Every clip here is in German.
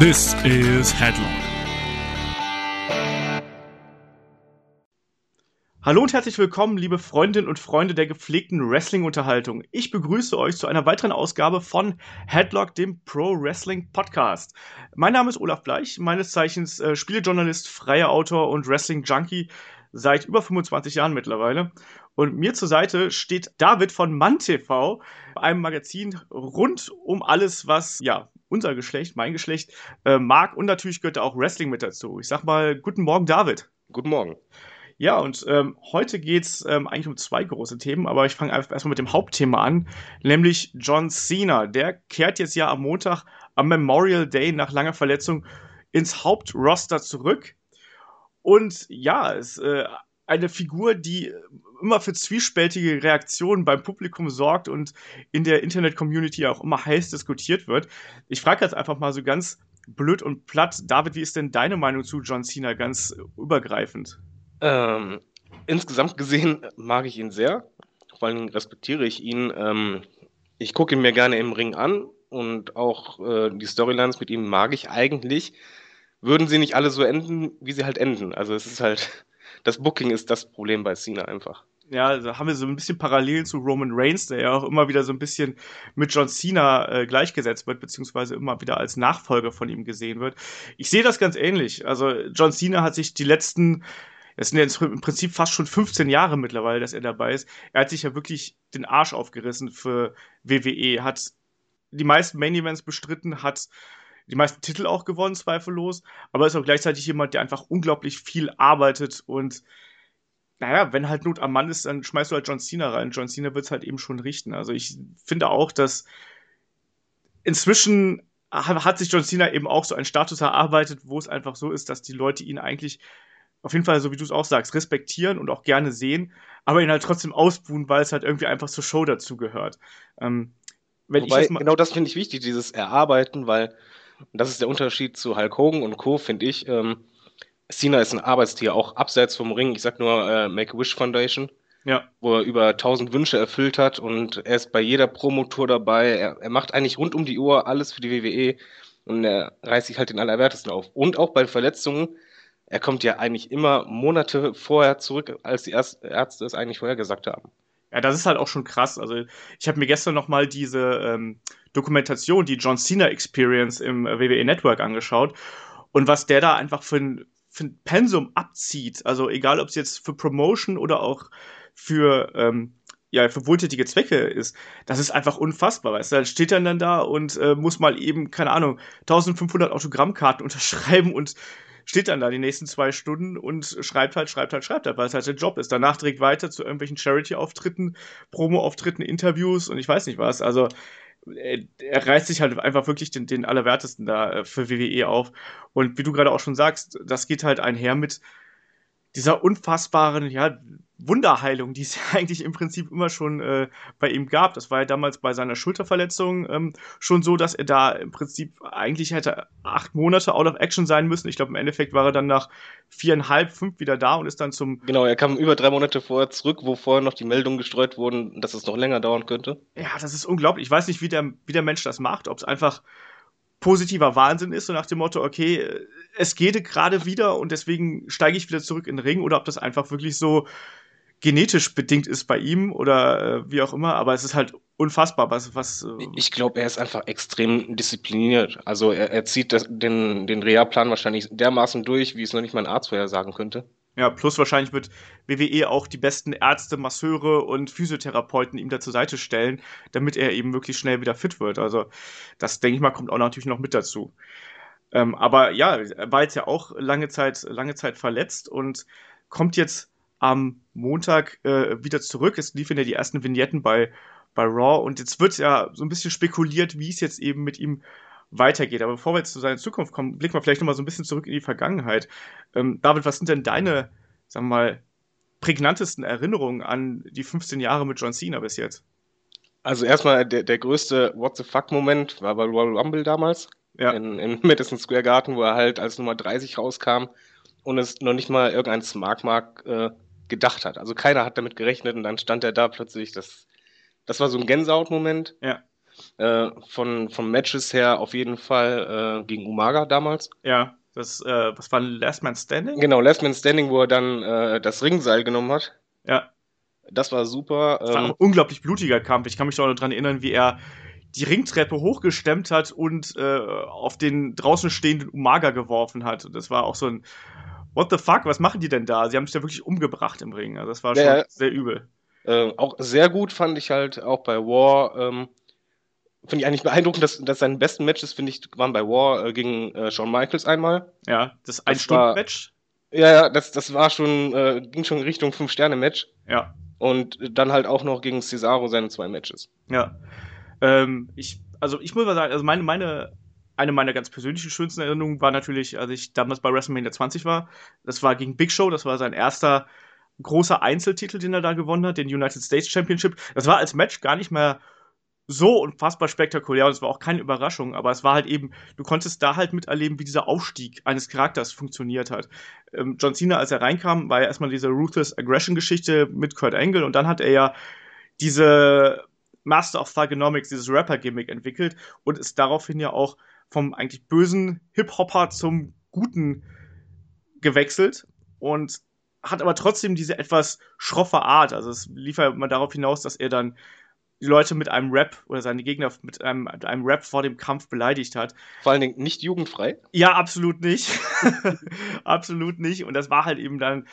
This is Headlock. Hallo und herzlich willkommen, liebe Freundinnen und Freunde der gepflegten Wrestling-Unterhaltung. Ich begrüße euch zu einer weiteren Ausgabe von Headlock, dem Pro Wrestling Podcast. Mein Name ist Olaf Bleich, meines Zeichens äh, Spielejournalist, freier Autor und Wrestling-Junkie seit über 25 Jahren mittlerweile. Und mir zur Seite steht David von MannTV, einem Magazin rund um alles, was ja unser Geschlecht, mein Geschlecht äh, mag. Und natürlich gehört da auch Wrestling mit dazu. Ich sag mal, guten Morgen, David. Guten Morgen. Ja, und ähm, heute geht's ähm, eigentlich um zwei große Themen, aber ich fange einfach erstmal mit dem Hauptthema an, nämlich John Cena. Der kehrt jetzt ja am Montag am Memorial Day nach langer Verletzung ins Hauptroster zurück. Und ja, es äh, eine Figur, die immer für zwiespältige Reaktionen beim Publikum sorgt und in der Internet-Community auch immer heiß diskutiert wird. Ich frage jetzt einfach mal so ganz blöd und platt, David, wie ist denn deine Meinung zu John Cena ganz übergreifend? Ähm, insgesamt gesehen mag ich ihn sehr. Vor allem respektiere ich ihn. Ähm, ich gucke ihn mir gerne im Ring an und auch äh, die Storylines mit ihm mag ich eigentlich. Würden sie nicht alle so enden, wie sie halt enden. Also es ist halt das Booking ist das Problem bei Cena einfach. Ja, da haben wir so ein bisschen Parallelen zu Roman Reigns, der ja auch immer wieder so ein bisschen mit John Cena äh, gleichgesetzt wird, beziehungsweise immer wieder als Nachfolger von ihm gesehen wird. Ich sehe das ganz ähnlich. Also John Cena hat sich die letzten, es sind jetzt im Prinzip fast schon 15 Jahre mittlerweile, dass er dabei ist. Er hat sich ja wirklich den Arsch aufgerissen für WWE, hat die meisten Main Events bestritten, hat die meisten Titel auch gewonnen, zweifellos, aber ist auch gleichzeitig jemand, der einfach unglaublich viel arbeitet und naja, wenn halt Not am Mann ist, dann schmeißt du halt John Cena rein. John Cena wird es halt eben schon richten. Also ich finde auch, dass inzwischen hat sich John Cena eben auch so einen Status erarbeitet, wo es einfach so ist, dass die Leute ihn eigentlich auf jeden Fall, so wie du es auch sagst, respektieren und auch gerne sehen, aber ihn halt trotzdem ausbuhen, weil es halt irgendwie einfach zur Show dazugehört. Ähm, Wobei, genau das finde ich wichtig, dieses Erarbeiten, weil und das ist der Unterschied zu Hulk Hogan und Co., finde ich. Ähm, Cena ist ein Arbeitstier, auch abseits vom Ring. Ich sag nur äh, Make-A-Wish Foundation, ja. wo er über tausend Wünsche erfüllt hat und er ist bei jeder Promotour dabei. Er, er macht eigentlich rund um die Uhr alles für die WWE und er reißt sich halt den Allerwertesten auf. Und auch bei Verletzungen, er kommt ja eigentlich immer Monate vorher zurück, als die Ärzte es eigentlich vorher gesagt haben. Ja, das ist halt auch schon krass. Also ich habe mir gestern noch mal diese ähm, Dokumentation, die John Cena Experience im WWE Network angeschaut und was der da einfach für ein, für ein Pensum abzieht. Also egal, ob es jetzt für Promotion oder auch für ähm, ja, für wohltätige Zwecke ist, das ist einfach unfassbar, weißt du, dann steht er dann da und äh, muss mal eben, keine Ahnung, 1500 Autogrammkarten unterschreiben und steht dann da die nächsten zwei Stunden und schreibt halt, schreibt halt, schreibt halt, weil es halt sein Job ist. Danach direkt weiter zu irgendwelchen Charity-Auftritten, Promo-Auftritten, Interviews und ich weiß nicht was. Also er, reißt sich halt einfach wirklich den, den Allerwertesten da äh, für WWE auf. Und wie du gerade auch schon sagst, das geht halt einher mit dieser unfassbaren, ja, Wunderheilung, die es ja eigentlich im Prinzip immer schon äh, bei ihm gab. Das war ja damals bei seiner Schulterverletzung ähm, schon so, dass er da im Prinzip eigentlich hätte acht Monate out of action sein müssen. Ich glaube, im Endeffekt war er dann nach viereinhalb, fünf wieder da und ist dann zum. Genau, er kam über drei Monate vorher zurück, wo vorher noch die Meldungen gestreut wurden, dass es noch länger dauern könnte. Ja, das ist unglaublich. Ich weiß nicht, wie der, wie der Mensch das macht, ob es einfach positiver Wahnsinn ist, so nach dem Motto, okay, es geht gerade wieder und deswegen steige ich wieder zurück in den Ring oder ob das einfach wirklich so genetisch bedingt ist bei ihm oder äh, wie auch immer, aber es ist halt unfassbar, was. was äh ich glaube, er ist einfach extrem diszipliniert. Also er, er zieht das, den, den Reha-Plan wahrscheinlich dermaßen durch, wie es noch nicht mal ein Arzt vorher sagen könnte. Ja, plus wahrscheinlich wird WWE auch die besten Ärzte, Masseure und Physiotherapeuten ihm da zur Seite stellen, damit er eben wirklich schnell wieder fit wird. Also, das denke ich mal, kommt auch natürlich noch mit dazu. Ähm, aber ja, er war jetzt ja auch lange Zeit, lange Zeit verletzt und kommt jetzt am Montag äh, wieder zurück. Es liefen ja die ersten Vignetten bei, bei Raw und jetzt wird ja so ein bisschen spekuliert, wie es jetzt eben mit ihm weitergeht. Aber bevor wir jetzt zu seiner Zukunft kommen, blicken wir vielleicht nochmal so ein bisschen zurück in die Vergangenheit. Ähm, David, was sind denn deine, sagen wir mal, prägnantesten Erinnerungen an die 15 Jahre mit John Cena bis jetzt? Also erstmal der, der größte What the fuck-Moment war bei Royal Rumble damals. Ja. In, in Madison Square Garden, wo er halt als Nummer 30 rauskam und es noch nicht mal irgendein Smart Mark äh, gedacht hat. Also keiner hat damit gerechnet und dann stand er da plötzlich. Das, das war so ein Gänsehautmoment. Ja. Äh, von, von Matches her auf jeden Fall äh, gegen Umaga damals. Ja, das, äh, was war Last Man Standing? Genau, Last Man Standing, wo er dann äh, das Ringseil genommen hat. Ja. Das war super. Das war ähm, ein unglaublich blutiger Kampf. Ich kann mich doch noch daran erinnern, wie er die Ringtreppe hochgestemmt hat und äh, auf den draußen stehenden Umaga geworfen hat. Und das war auch so ein What the fuck, was machen die denn da? Sie haben sich ja wirklich umgebracht im Ring. Also das war schon Ja, sehr übel. Äh, auch sehr gut fand ich halt auch bei War. Ähm, finde ich eigentlich beeindruckend, dass, dass seine besten Matches, finde ich, waren bei War äh, gegen äh, Shawn Michaels einmal. Ja, das Ein-Stunden-Match. Ja, ja, das, das war schon, äh, ging schon in Richtung 5-Sterne-Match. Ja, Und dann halt auch noch gegen Cesaro seine zwei Matches. ja. Ähm, ich, also ich muss mal sagen, also meine, meine, eine meiner ganz persönlichen schönsten Erinnerungen war natürlich, als ich damals bei WrestleMania 20 war. Das war gegen Big Show, das war sein erster großer Einzeltitel, den er da gewonnen hat, den United States Championship. Das war als Match gar nicht mehr so unfassbar spektakulär und es war auch keine Überraschung, aber es war halt eben, du konntest da halt miterleben, wie dieser Aufstieg eines Charakters funktioniert hat. Ähm, John Cena, als er reinkam, war ja erstmal diese Ruthless Aggression Geschichte mit Kurt Angle und dann hat er ja diese Master of Thugonomics, dieses Rapper-Gimmick entwickelt und ist daraufhin ja auch vom eigentlich bösen Hip-Hopper zum guten gewechselt und hat aber trotzdem diese etwas schroffe Art. Also es lief ja immer darauf hinaus, dass er dann die Leute mit einem Rap oder seine Gegner mit einem, mit einem Rap vor dem Kampf beleidigt hat. Vor allen Dingen nicht jugendfrei. Ja, absolut nicht. absolut nicht. Und das war halt eben dann.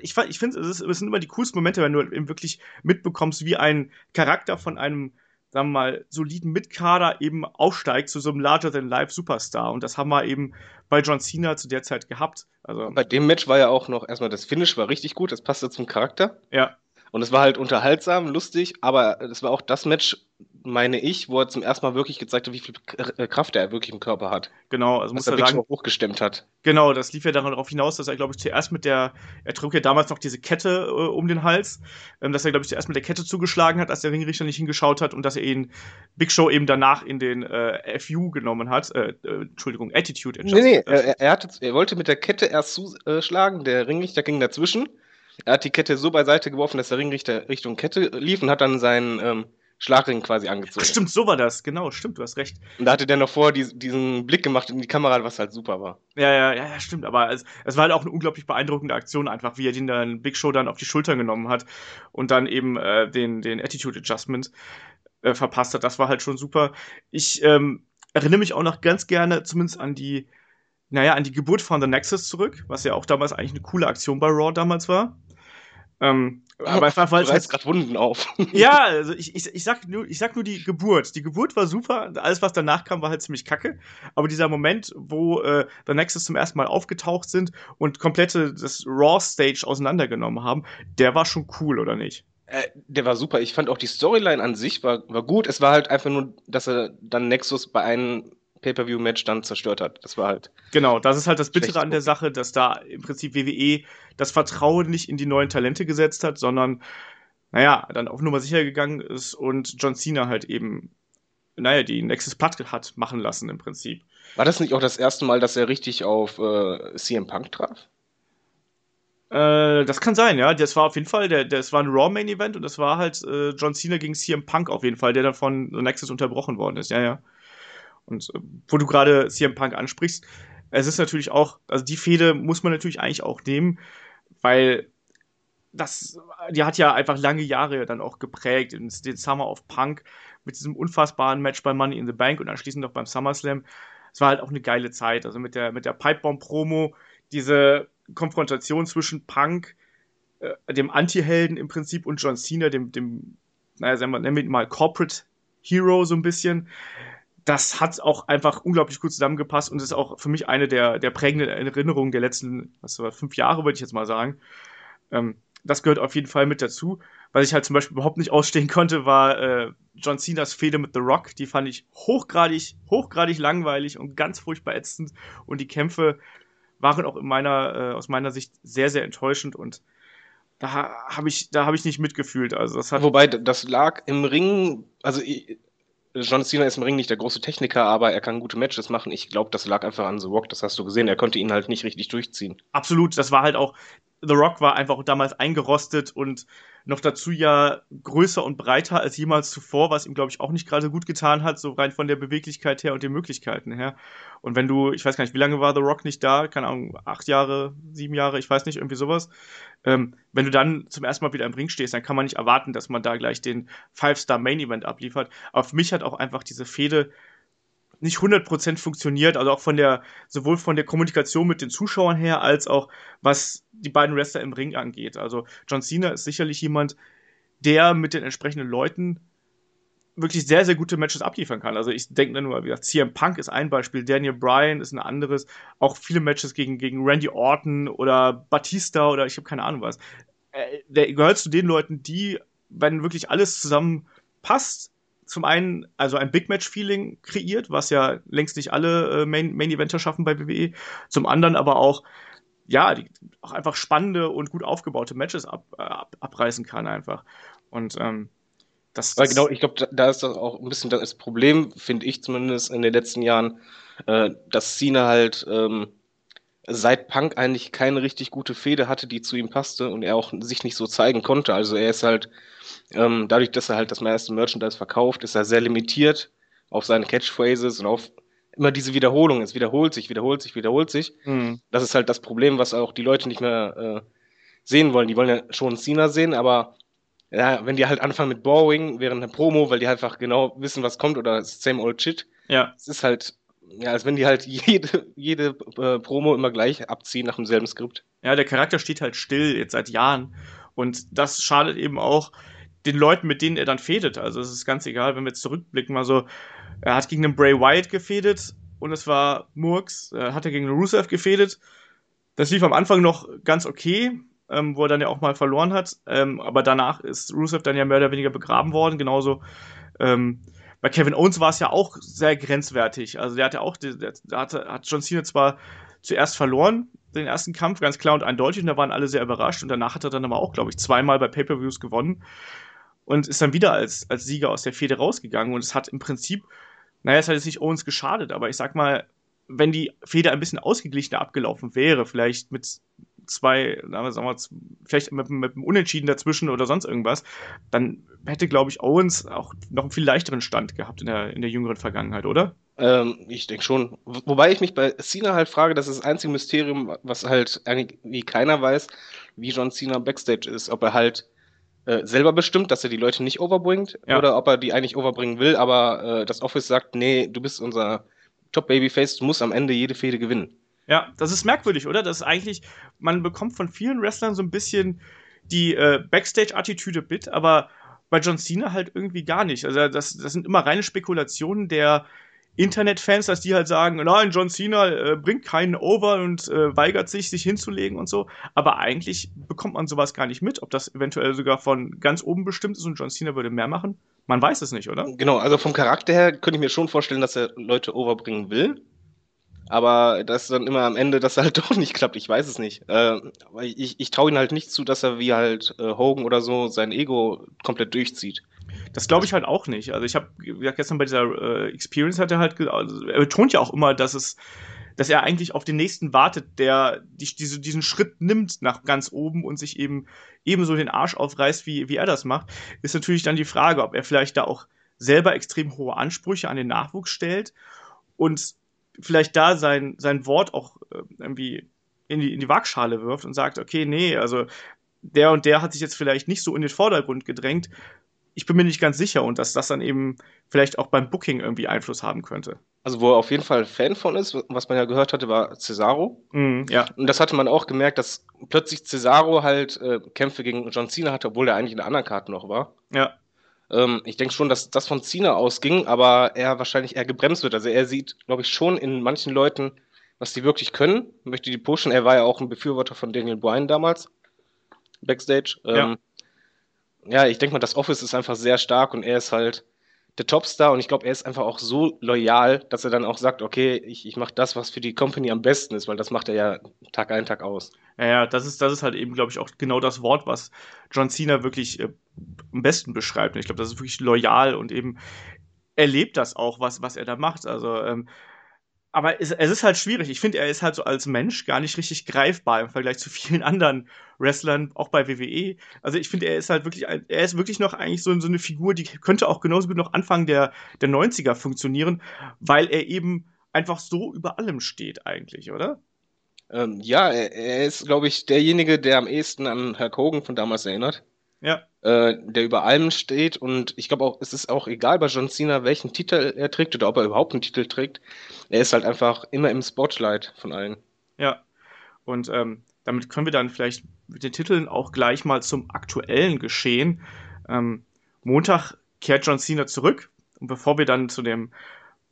Ich, ich finde, es, es sind immer die coolsten Momente, wenn du eben wirklich mitbekommst, wie ein Charakter von einem, sagen wir mal, soliden Mitkader eben aufsteigt zu so einem Larger-than-Life-Superstar. Und das haben wir eben bei John Cena zu der Zeit gehabt. Also, Bei dem Match war ja auch noch erstmal das Finish war richtig gut, das passte zum Charakter. ja, Und es war halt unterhaltsam, lustig, aber es war auch das Match, meine ich, wo er zum ersten Mal wirklich gezeigt hat, wie viel äh, Kraft er wirklich im Körper hat. genau. Also muss er wirklich sagen, hochgestemmt hat. Genau, das lief ja darauf hinaus, dass er, glaube ich, zuerst mit der, er trug ja damals noch diese Kette äh, um den Hals, ähm, dass er, glaube ich, zuerst mit der Kette zugeschlagen hat, als der Ringrichter nicht hingeschaut hat und dass er ihn Big Show eben danach in den äh, FU genommen hat, äh, äh, Entschuldigung, Attitude Nee, nee, Adjustment. er, er, hatte, er wollte mit der Kette erst zuschlagen, der Ringrichter ging dazwischen. Er hat die Kette so beiseite geworfen, dass der Ringrichter Richtung Kette lief und hat dann seinen ähm, Schlagring quasi angezogen. Ach, stimmt, so war das, genau, stimmt, du hast recht. Und da hatte der noch vorher dies, diesen Blick gemacht in die Kamera, was halt super war. Ja, ja, ja, ja, stimmt, aber es, es war halt auch eine unglaublich beeindruckende Aktion, einfach wie er den dann Big Show dann auf die Schultern genommen hat und dann eben äh, den, den Attitude Adjustment äh, verpasst hat. Das war halt schon super. Ich ähm, erinnere mich auch noch ganz gerne zumindest an die, naja, an die Geburt von The Nexus zurück, was ja auch damals eigentlich eine coole Aktion bei Raw damals war. Ähm, aber einfach, weil Du es reißt gerade Wunden auf. ja, also ich, ich, ich, sag nur, ich sag nur die Geburt. Die Geburt war super, alles, was danach kam, war halt ziemlich kacke. Aber dieser Moment, wo äh, The Nexus zum ersten Mal aufgetaucht sind und komplette das Raw-Stage auseinandergenommen haben, der war schon cool, oder nicht? Äh, der war super. Ich fand auch die Storyline an sich war, war gut. Es war halt einfach nur, dass er dann Nexus bei einem Pay-Per-View-Match dann zerstört hat. Das war halt. Genau, das ist halt das Bittere an der Sache, dass da im Prinzip WWE das Vertrauen nicht in die neuen Talente gesetzt hat, sondern, naja, dann auf Nummer sicher gegangen ist und John Cena halt eben, naja, die Nexus platt hat machen lassen im Prinzip. War das nicht auch das erste Mal, dass er richtig auf äh, CM Punk traf? Äh, das kann sein, ja. Das war auf jeden Fall, der, das war ein Raw Main Event und das war halt äh, John Cena gegen CM Punk auf jeden Fall, der dann von The Nexus unterbrochen worden ist, ja, ja. Und äh, wo du gerade CM Punk ansprichst, es ist natürlich auch, also die Fehde muss man natürlich eigentlich auch nehmen, weil das, die hat ja einfach lange Jahre dann auch geprägt, den, Summer of Punk mit diesem unfassbaren Match bei Money in the Bank und anschließend noch beim SummerSlam. Es war halt auch eine geile Zeit, also mit der, mit der Pipebomb-Promo, diese Konfrontation zwischen Punk, äh, dem Anti-Helden im Prinzip, und John Cena, dem, dem naja, sagen wir, nennen wir ihn mal Corporate Hero so ein bisschen. Das hat auch einfach unglaublich gut zusammengepasst und ist auch für mich eine der, der prägenden Erinnerungen der letzten, was war, fünf Jahre, würde ich jetzt mal sagen. Ähm, das gehört auf jeden Fall mit dazu. Was ich halt zum Beispiel überhaupt nicht ausstehen konnte, war äh, John Cenas Fehde mit The Rock. Die fand ich hochgradig, hochgradig langweilig und ganz furchtbar ätzend. Und die Kämpfe waren auch in meiner, äh, aus meiner Sicht sehr, sehr enttäuschend und da habe ich, da ich nicht mitgefühlt. Also das hat. Wobei, das lag im Ring, also John Cena ist im Ring nicht der große Techniker, aber er kann gute Matches machen. Ich glaube, das lag einfach an The Rock, das hast du gesehen. Er konnte ihn halt nicht richtig durchziehen. Absolut, das war halt auch, The Rock war einfach damals eingerostet und noch dazu ja größer und breiter als jemals zuvor, was ihm, glaube ich, auch nicht gerade gut getan hat, so rein von der Beweglichkeit her und den Möglichkeiten her. Und wenn du, ich weiß gar nicht, wie lange war The Rock nicht da? Keine Ahnung, acht Jahre, sieben Jahre, ich weiß nicht, irgendwie sowas. Ähm, wenn du dann zum ersten Mal wieder im Ring stehst, dann kann man nicht erwarten, dass man da gleich den Five-Star-Main-Event abliefert. Aber für mich hat auch einfach diese Fehde nicht 100% funktioniert, also auch von der, sowohl von der Kommunikation mit den Zuschauern her, als auch was die beiden Wrestler im Ring angeht. Also John Cena ist sicherlich jemand, der mit den entsprechenden Leuten wirklich sehr, sehr gute Matches abliefern kann. Also ich denke nur, wie gesagt, CM Punk ist ein Beispiel, Daniel Bryan ist ein anderes, auch viele Matches gegen, gegen Randy Orton oder Batista oder ich habe keine Ahnung was. Äh, der gehört zu den Leuten, die, wenn wirklich alles zusammen passt, zum einen also ein Big Match-Feeling kreiert, was ja längst nicht alle äh, Main, Main Eventer schaffen bei WWE. Zum anderen aber auch, ja, die, auch einfach spannende und gut aufgebaute Matches ab, äh, ab, abreißen kann einfach. Und ähm, das, das genau, ich glaube, da ist das auch ein bisschen das Problem, finde ich zumindest in den letzten Jahren, äh, dass Cena halt ähm, seit Punk eigentlich keine richtig gute Fehde hatte, die zu ihm passte und er auch sich nicht so zeigen konnte. Also er ist halt ähm, dadurch, dass er halt das meiste Merchandise verkauft, ist er sehr limitiert auf seine Catchphrases und auf immer diese Wiederholung. Es wiederholt sich, wiederholt sich, wiederholt sich. Mhm. Das ist halt das Problem, was auch die Leute nicht mehr äh, sehen wollen. Die wollen ja schon Cena sehen, aber ja, wenn die halt anfangen mit Boring während der Promo, weil die einfach genau wissen, was kommt oder same old shit. Ja. Es ist halt, ja, als wenn die halt jede, jede äh, Promo immer gleich abziehen nach demselben Skript. Ja, der Charakter steht halt still jetzt seit Jahren. Und das schadet eben auch den Leuten, mit denen er dann fädet. Also es ist ganz egal, wenn wir jetzt zurückblicken. Also er hat gegen den Bray Wyatt gefädet und es war Murks. Er hatte gegen den Rusev gefädet. Das lief am Anfang noch ganz okay, ähm, wo er dann ja auch mal verloren hat. Ähm, aber danach ist Rusev dann ja mehr oder weniger begraben worden. Genauso ähm, bei Kevin Owens war es ja auch sehr grenzwertig. Also der hatte auch, der, der hatte, hat John Cena zwar zuerst verloren, den ersten Kampf, ganz klar und eindeutig, und da waren alle sehr überrascht. Und danach hat er dann aber auch, glaube ich, zweimal bei Pay-Per-Views gewonnen und ist dann wieder als, als Sieger aus der Fehde rausgegangen. Und es hat im Prinzip, naja, es hat jetzt nicht Owens geschadet, aber ich sag mal, wenn die Fehde ein bisschen ausgeglichener abgelaufen wäre, vielleicht mit zwei, sagen wir, vielleicht mit, mit einem Unentschieden dazwischen oder sonst irgendwas, dann hätte, glaube ich, Owens auch noch einen viel leichteren Stand gehabt in der, in der jüngeren Vergangenheit, oder? Ähm, ich denke schon. Wobei ich mich bei Cena halt frage, das ist das einzige Mysterium, was halt irgendwie keiner weiß, wie John Cena Backstage ist. Ob er halt äh, selber bestimmt, dass er die Leute nicht overbringt ja. oder ob er die eigentlich overbringen will, aber äh, das Office sagt, nee, du bist unser Top-Babyface, du musst am Ende jede Fehde gewinnen. Ja, das ist merkwürdig, oder? Das ist eigentlich, man bekommt von vielen Wrestlern so ein bisschen die äh, Backstage-Attitüde mit, aber bei John Cena halt irgendwie gar nicht. Also das, das sind immer reine Spekulationen der Internetfans, dass die halt sagen, nein, John Cena äh, bringt keinen over und äh, weigert sich, sich hinzulegen und so. Aber eigentlich bekommt man sowas gar nicht mit, ob das eventuell sogar von ganz oben bestimmt ist und John Cena würde mehr machen. Man weiß es nicht, oder? Genau, also vom Charakter her könnte ich mir schon vorstellen, dass er Leute overbringen will. Aber das ist dann immer am Ende, dass er halt doch nicht klappt. Ich weiß es nicht. Äh, ich ich traue ihm halt nicht zu, dass er wie halt äh, Hogan oder so sein Ego komplett durchzieht. Das glaube ich halt auch nicht. Also ich habe gestern bei dieser äh, Experience hat er halt, also er betont ja auch immer, dass es, dass er eigentlich auf den nächsten wartet, der die, diese, diesen Schritt nimmt nach ganz oben und sich eben ebenso den Arsch aufreißt, wie, wie er das macht. Ist natürlich dann die Frage, ob er vielleicht da auch selber extrem hohe Ansprüche an den Nachwuchs stellt und vielleicht da sein, sein Wort auch äh, irgendwie in die, in die Waagschale wirft und sagt, okay, nee, also der und der hat sich jetzt vielleicht nicht so in den Vordergrund gedrängt. Ich bin mir nicht ganz sicher und dass das dann eben vielleicht auch beim Booking irgendwie Einfluss haben könnte. Also wo er auf jeden Fall Fan von ist, was man ja gehört hatte, war Cesaro. Mm, ja. Und das hatte man auch gemerkt, dass plötzlich Cesaro halt äh, Kämpfe gegen John Cena hatte, obwohl er eigentlich in der anderen Karte noch war. Ja. Ähm, ich denke schon, dass das von Cena ausging, aber er wahrscheinlich eher gebremst wird. Also er sieht, glaube ich, schon in manchen Leuten, was die wirklich können, möchte die pushen. Er war ja auch ein Befürworter von Daniel Bryan damals, Backstage. Ähm, ja. ja, ich denke mal, das Office ist einfach sehr stark und er ist halt der Topstar und ich glaube, er ist einfach auch so loyal, dass er dann auch sagt, okay, ich, ich mache das, was für die Company am besten ist, weil das macht er ja Tag ein, Tag aus. Ja, ja das ist, das ist halt eben, glaube ich, auch genau das Wort, was John Cena wirklich äh, am besten beschreibt. Ich glaube, das ist wirklich loyal und eben er lebt das auch, was, was er da macht. Also ähm, aber es, es, ist halt schwierig. Ich finde, er ist halt so als Mensch gar nicht richtig greifbar im Vergleich zu vielen anderen Wrestlern, auch bei WWE. Also ich finde, er ist halt wirklich, er ist wirklich noch eigentlich so, so, eine Figur, die könnte auch genauso gut noch Anfang der, der 90er funktionieren, weil er eben einfach so über allem steht eigentlich, oder? Ähm, ja, er, er ist, glaube ich, derjenige, der am ehesten an Herr Hogan von damals erinnert. Ja. Äh, der über allem steht und ich glaube auch, es ist auch egal bei John Cena, welchen Titel er trägt oder ob er überhaupt einen Titel trägt. Er ist halt einfach immer im Spotlight von allen. Ja. Und ähm, damit können wir dann vielleicht mit den Titeln auch gleich mal zum aktuellen Geschehen. Ähm, Montag kehrt John Cena zurück. Und bevor wir dann zu dem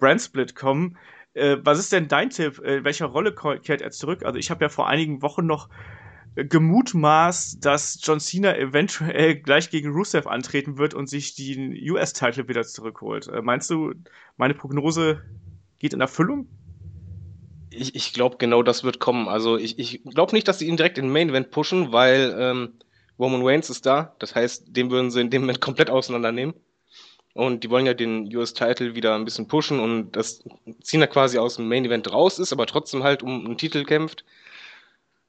Brand-Split kommen, äh, was ist denn dein Tipp? In welcher Rolle kehrt er zurück? Also ich habe ja vor einigen Wochen noch gemutmaßt, dass John Cena eventuell gleich gegen Rusev antreten wird und sich den US-Titel wieder zurückholt. Äh, meinst du, meine Prognose geht in Erfüllung? Ich, ich glaube, genau das wird kommen. Also ich, ich glaube nicht, dass sie ihn direkt in Main Event pushen, weil ähm, Roman Reigns ist da. Das heißt, den würden sie in dem Moment komplett auseinandernehmen. Und die wollen ja den US-Title wieder ein bisschen pushen und dass Cena quasi aus dem Main Event raus ist, aber trotzdem halt um einen Titel kämpft.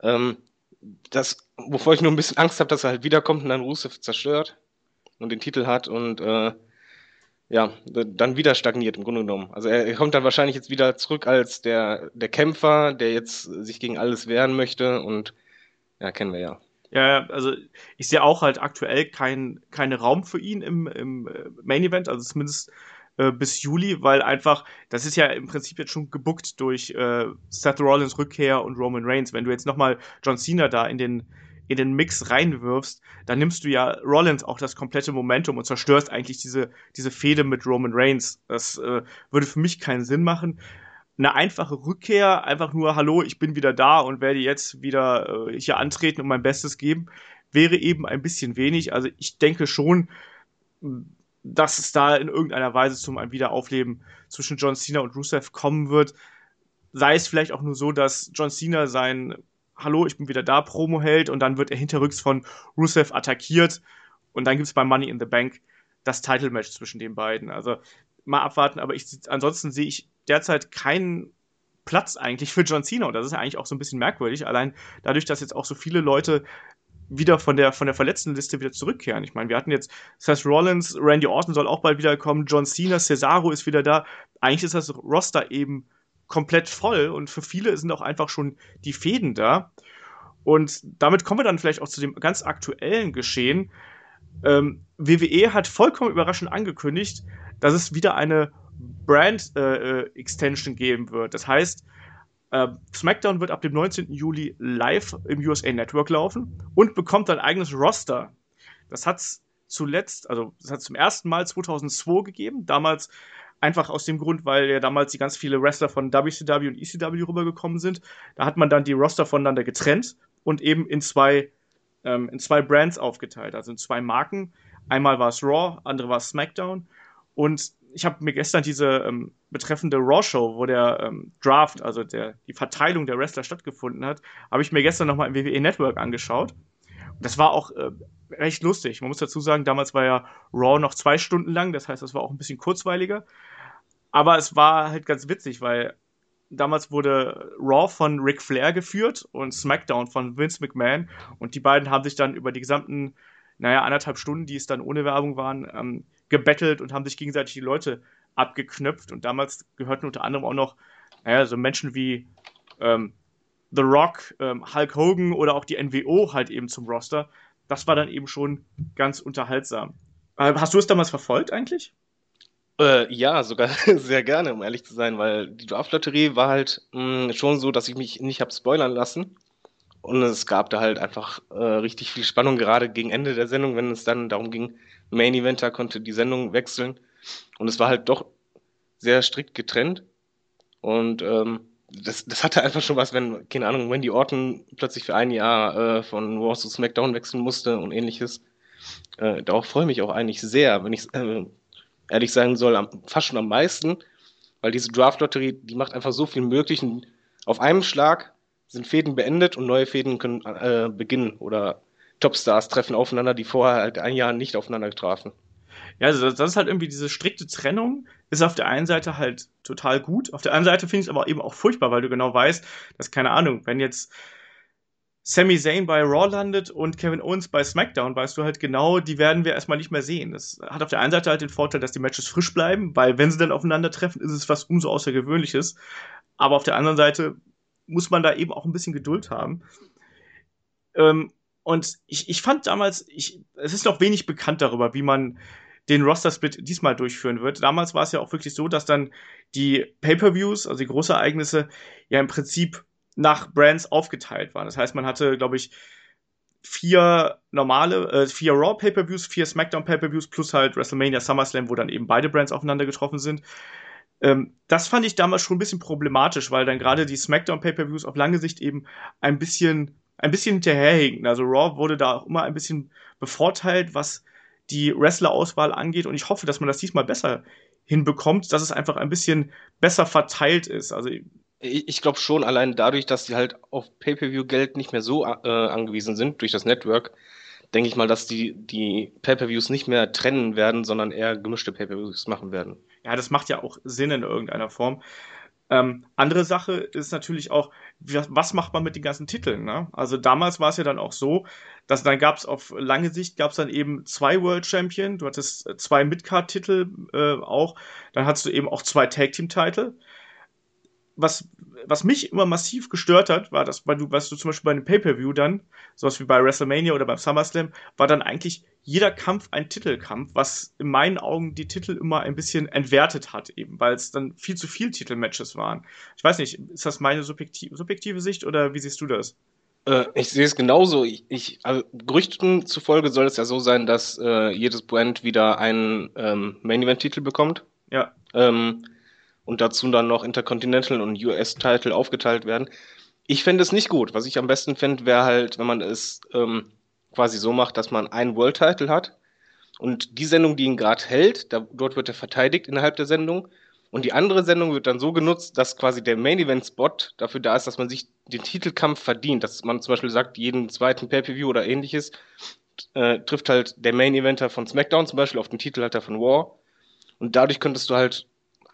Ähm, das, wovor ich nur ein bisschen Angst habe, dass er halt wiederkommt und dann Rusev zerstört und den Titel hat und äh, ja, dann wieder stagniert im Grunde genommen. Also er, kommt dann wahrscheinlich jetzt wieder zurück als der, der Kämpfer, der jetzt sich gegen alles wehren möchte und ja, kennen wir ja. Ja, also ich sehe auch halt aktuell keinen kein Raum für ihn im, im äh, Main Event, also zumindest äh, bis Juli, weil einfach, das ist ja im Prinzip jetzt schon gebuckt durch äh, Seth Rollins Rückkehr und Roman Reigns. Wenn du jetzt nochmal John Cena da in den, in den Mix reinwirfst, dann nimmst du ja Rollins auch das komplette Momentum und zerstörst eigentlich diese, diese Fehde mit Roman Reigns. Das äh, würde für mich keinen Sinn machen eine einfache Rückkehr, einfach nur, hallo, ich bin wieder da und werde jetzt wieder äh, hier antreten und mein Bestes geben, wäre eben ein bisschen wenig. Also ich denke schon, dass es da in irgendeiner Weise zum Wiederaufleben zwischen John Cena und Rusev kommen wird. Sei es vielleicht auch nur so, dass John Cena sein Hallo, ich bin wieder da Promo hält und dann wird er hinterrücks von Rusev attackiert und dann gibt es bei Money in the Bank das Title-Match zwischen den beiden. Also mal abwarten, aber ich, ansonsten sehe ich derzeit keinen Platz eigentlich für John Cena und das ist ja eigentlich auch so ein bisschen merkwürdig, allein dadurch, dass jetzt auch so viele Leute wieder von der, von der verletzten Liste wieder zurückkehren. Ich meine, wir hatten jetzt Seth Rollins, Randy Orton soll auch bald wiederkommen, John Cena, Cesaro ist wieder da. Eigentlich ist das Roster eben komplett voll und für viele sind auch einfach schon die Fäden da. Und damit kommen wir dann vielleicht auch zu dem ganz aktuellen Geschehen. Ähm, WWE hat vollkommen überraschend angekündigt, dass es wieder eine Brand äh, äh, Extension geben wird. Das heißt, äh, SmackDown wird ab dem 19. Juli live im USA Network laufen und bekommt ein eigenes Roster. Das hat es zuletzt, also das hat zum ersten Mal 2002 gegeben. Damals einfach aus dem Grund, weil ja damals die ganz viele Wrestler von WCW und ECW rübergekommen sind. Da hat man dann die Roster voneinander getrennt und eben in zwei, ähm, in zwei Brands aufgeteilt, also in zwei Marken. Einmal war es Raw, andere war es SmackDown. Und ich habe mir gestern diese ähm, betreffende Raw-Show, wo der ähm, Draft, also der, die Verteilung der Wrestler stattgefunden hat, habe ich mir gestern nochmal im WWE Network angeschaut. Und das war auch äh, recht lustig. Man muss dazu sagen, damals war ja Raw noch zwei Stunden lang, das heißt, das war auch ein bisschen kurzweiliger. Aber es war halt ganz witzig, weil damals wurde Raw von Ric Flair geführt und SmackDown von Vince McMahon. Und die beiden haben sich dann über die gesamten, naja, anderthalb Stunden, die es dann ohne Werbung waren, ähm, gebettelt und haben sich gegenseitig die Leute abgeknöpft. Und damals gehörten unter anderem auch noch naja, so Menschen wie ähm, The Rock, ähm, Hulk Hogan oder auch die NWO halt eben zum Roster. Das war dann eben schon ganz unterhaltsam. Äh, hast du es damals verfolgt eigentlich? Äh, ja, sogar sehr gerne, um ehrlich zu sein, weil die Draft-Lotterie war halt mh, mm, schon so, dass ich mich nicht habe spoilern lassen. Und es gab da halt einfach äh, richtig viel Spannung, gerade gegen Ende der Sendung, wenn es dann darum ging, Main Eventer konnte die Sendung wechseln. Und es war halt doch sehr strikt getrennt. Und ähm, das, das hatte einfach schon was, wenn, keine Ahnung, Wendy Orton plötzlich für ein Jahr äh, von Raw zu SmackDown wechseln musste und ähnliches. Äh, darauf freue ich mich auch eigentlich sehr, wenn ich äh, ehrlich sagen soll, am, fast schon am meisten, weil diese Draft-Lotterie, die macht einfach so viel möglich. Und auf einem Schlag sind Fäden beendet und neue Fäden können äh, beginnen oder Topstars treffen aufeinander, die vorher halt ein Jahr nicht aufeinander trafen. Ja, also das, ist halt irgendwie diese strikte Trennung, ist auf der einen Seite halt total gut, auf der anderen Seite finde ich es aber eben auch furchtbar, weil du genau weißt, dass, keine Ahnung, wenn jetzt Sami Zayn bei Raw landet und Kevin Owens bei SmackDown, weißt du halt genau, die werden wir erstmal nicht mehr sehen. Das hat auf der einen Seite halt den Vorteil, dass die Matches frisch bleiben, weil wenn sie dann aufeinandertreffen, ist es was umso Außergewöhnliches. Aber auf der anderen Seite muss man da eben auch ein bisschen Geduld haben. Ähm, und ich, ich fand damals, ich, es ist noch wenig bekannt darüber, wie man den Roster-Split diesmal durchführen wird. Damals war es ja auch wirklich so, dass dann die Pay-Per-Views, also die große Ereignisse, ja im Prinzip nach Brands aufgeteilt waren. Das heißt, man hatte, glaube ich, vier normale, äh, vier Raw Pay-Per-Views, vier SmackDown Pay-Per-Views plus halt WrestleMania SummerSlam, wo dann eben beide Brands aufeinander getroffen sind. Ähm, das fand ich damals schon ein bisschen problematisch, weil dann gerade die SmackDown Pay-Per-Views auf lange Sicht eben ein bisschen, ein bisschen hinterherhinken. Also Raw wurde da auch immer ein bisschen bevorteilt, was die Wrestler-Auswahl angeht und ich hoffe, dass man das diesmal besser hinbekommt, dass es einfach ein bisschen besser verteilt ist. Also ich, ich glaube schon, allein dadurch, dass sie halt auf Pay-Per-View-Geld nicht mehr so äh, angewiesen sind durch das Network, denke ich mal, dass die, die Pay-Per-Views nicht mehr trennen werden, sondern eher gemischte Pay-Per-Views machen werden. Ja, das macht ja auch Sinn in irgendeiner Form. Ähm, andere Sache ist natürlich auch, was macht man mit den ganzen Titeln? Ne? Also damals war es ja dann auch so, dass dann gab es auf lange Sicht gab es dann eben zwei World Champion, du hattest zwei Midcard-Titel äh, auch, dann hattest du eben auch zwei Tag Team-Titel was, was mich immer massiv gestört hat, war das, weil du, was du zum Beispiel bei einem Pay-Per-View dann, sowas wie bei WrestleMania oder beim SummerSlam, war dann eigentlich jeder Kampf ein Titelkampf, was in meinen Augen die Titel immer ein bisschen entwertet hat, eben, weil es dann viel zu viel Titelmatches waren. Ich weiß nicht, ist das meine subjektive, subjektive Sicht oder wie siehst du das? Äh, ich sehe es genauso. Ich, ich, also Gerüchten zufolge soll es ja so sein, dass äh, jedes Brand wieder einen ähm, Main-Event-Titel bekommt. Ja. Ähm, und dazu dann noch Intercontinental und US-Title aufgeteilt werden. Ich fände es nicht gut. Was ich am besten fände, wäre halt, wenn man es ähm, quasi so macht, dass man einen World-Title hat und die Sendung, die ihn gerade hält, da, dort wird er verteidigt innerhalb der Sendung und die andere Sendung wird dann so genutzt, dass quasi der Main-Event-Spot dafür da ist, dass man sich den Titelkampf verdient. Dass man zum Beispiel sagt, jeden zweiten Pay-Per-View oder ähnliches äh, trifft halt der Main-Eventer von SmackDown zum Beispiel auf den Titelhalter von War. Und dadurch könntest du halt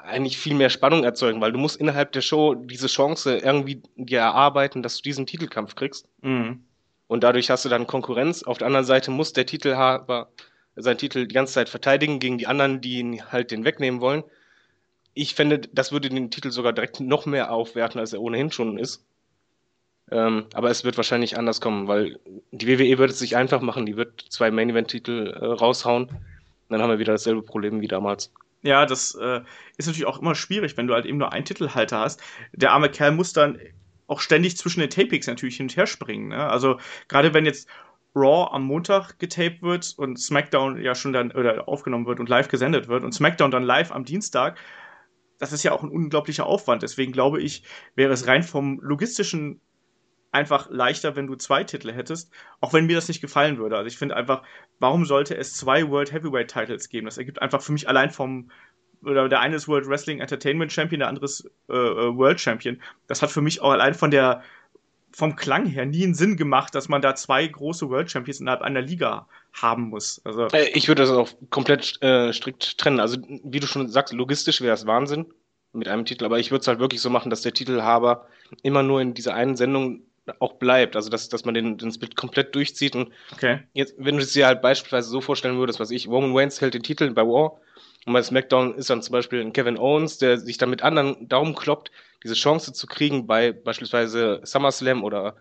eigentlich viel mehr Spannung erzeugen, weil du musst innerhalb der Show diese Chance irgendwie dir erarbeiten, dass du diesen Titelkampf kriegst. Mhm. Und dadurch hast du dann Konkurrenz. Auf der anderen Seite muss der Titelhaber seinen Titel die ganze Zeit verteidigen gegen die anderen, die ihn halt den wegnehmen wollen. Ich fände, das würde den Titel sogar direkt noch mehr aufwerten, als er ohnehin schon ist. Ähm, aber es wird wahrscheinlich anders kommen, weil die WWE wird es sich einfach machen. Die wird zwei Main-Event-Titel äh, raushauen. dann haben wir wieder dasselbe Problem wie damals. Ja, das äh, ist natürlich auch immer schwierig, wenn du halt eben nur einen Titelhalter hast. Der arme Kerl muss dann auch ständig zwischen den Tapings natürlich hin und her springen. Ne? Also gerade wenn jetzt Raw am Montag getaped wird und SmackDown ja schon dann oder aufgenommen wird und live gesendet wird und SmackDown dann live am Dienstag, das ist ja auch ein unglaublicher Aufwand. Deswegen glaube ich, wäre es rein vom logistischen einfach leichter, wenn du zwei Titel hättest, auch wenn mir das nicht gefallen würde. Also ich finde einfach, warum sollte es zwei World Heavyweight Titles geben? Das ergibt einfach für mich allein vom oder der eine ist World Wrestling Entertainment Champion, der andere ist äh, äh, World Champion. Das hat für mich auch allein von der vom Klang her nie einen Sinn gemacht, dass man da zwei große World Champions innerhalb einer Liga haben muss. Also äh, ich würde das auch komplett äh, strikt trennen. Also wie du schon sagst, logistisch wäre es Wahnsinn mit einem Titel, aber ich würde es halt wirklich so machen, dass der Titelhaber immer nur in dieser einen Sendung auch bleibt. Also dass, dass man den, den Split komplett durchzieht. Und okay. jetzt, wenn du es dir halt beispielsweise so vorstellen würdest, was ich, Roman Reigns hält den Titel bei War und bei SmackDown ist dann zum Beispiel ein Kevin Owens, der sich dann mit anderen Daumen kloppt, diese Chance zu kriegen, bei beispielsweise SummerSlam oder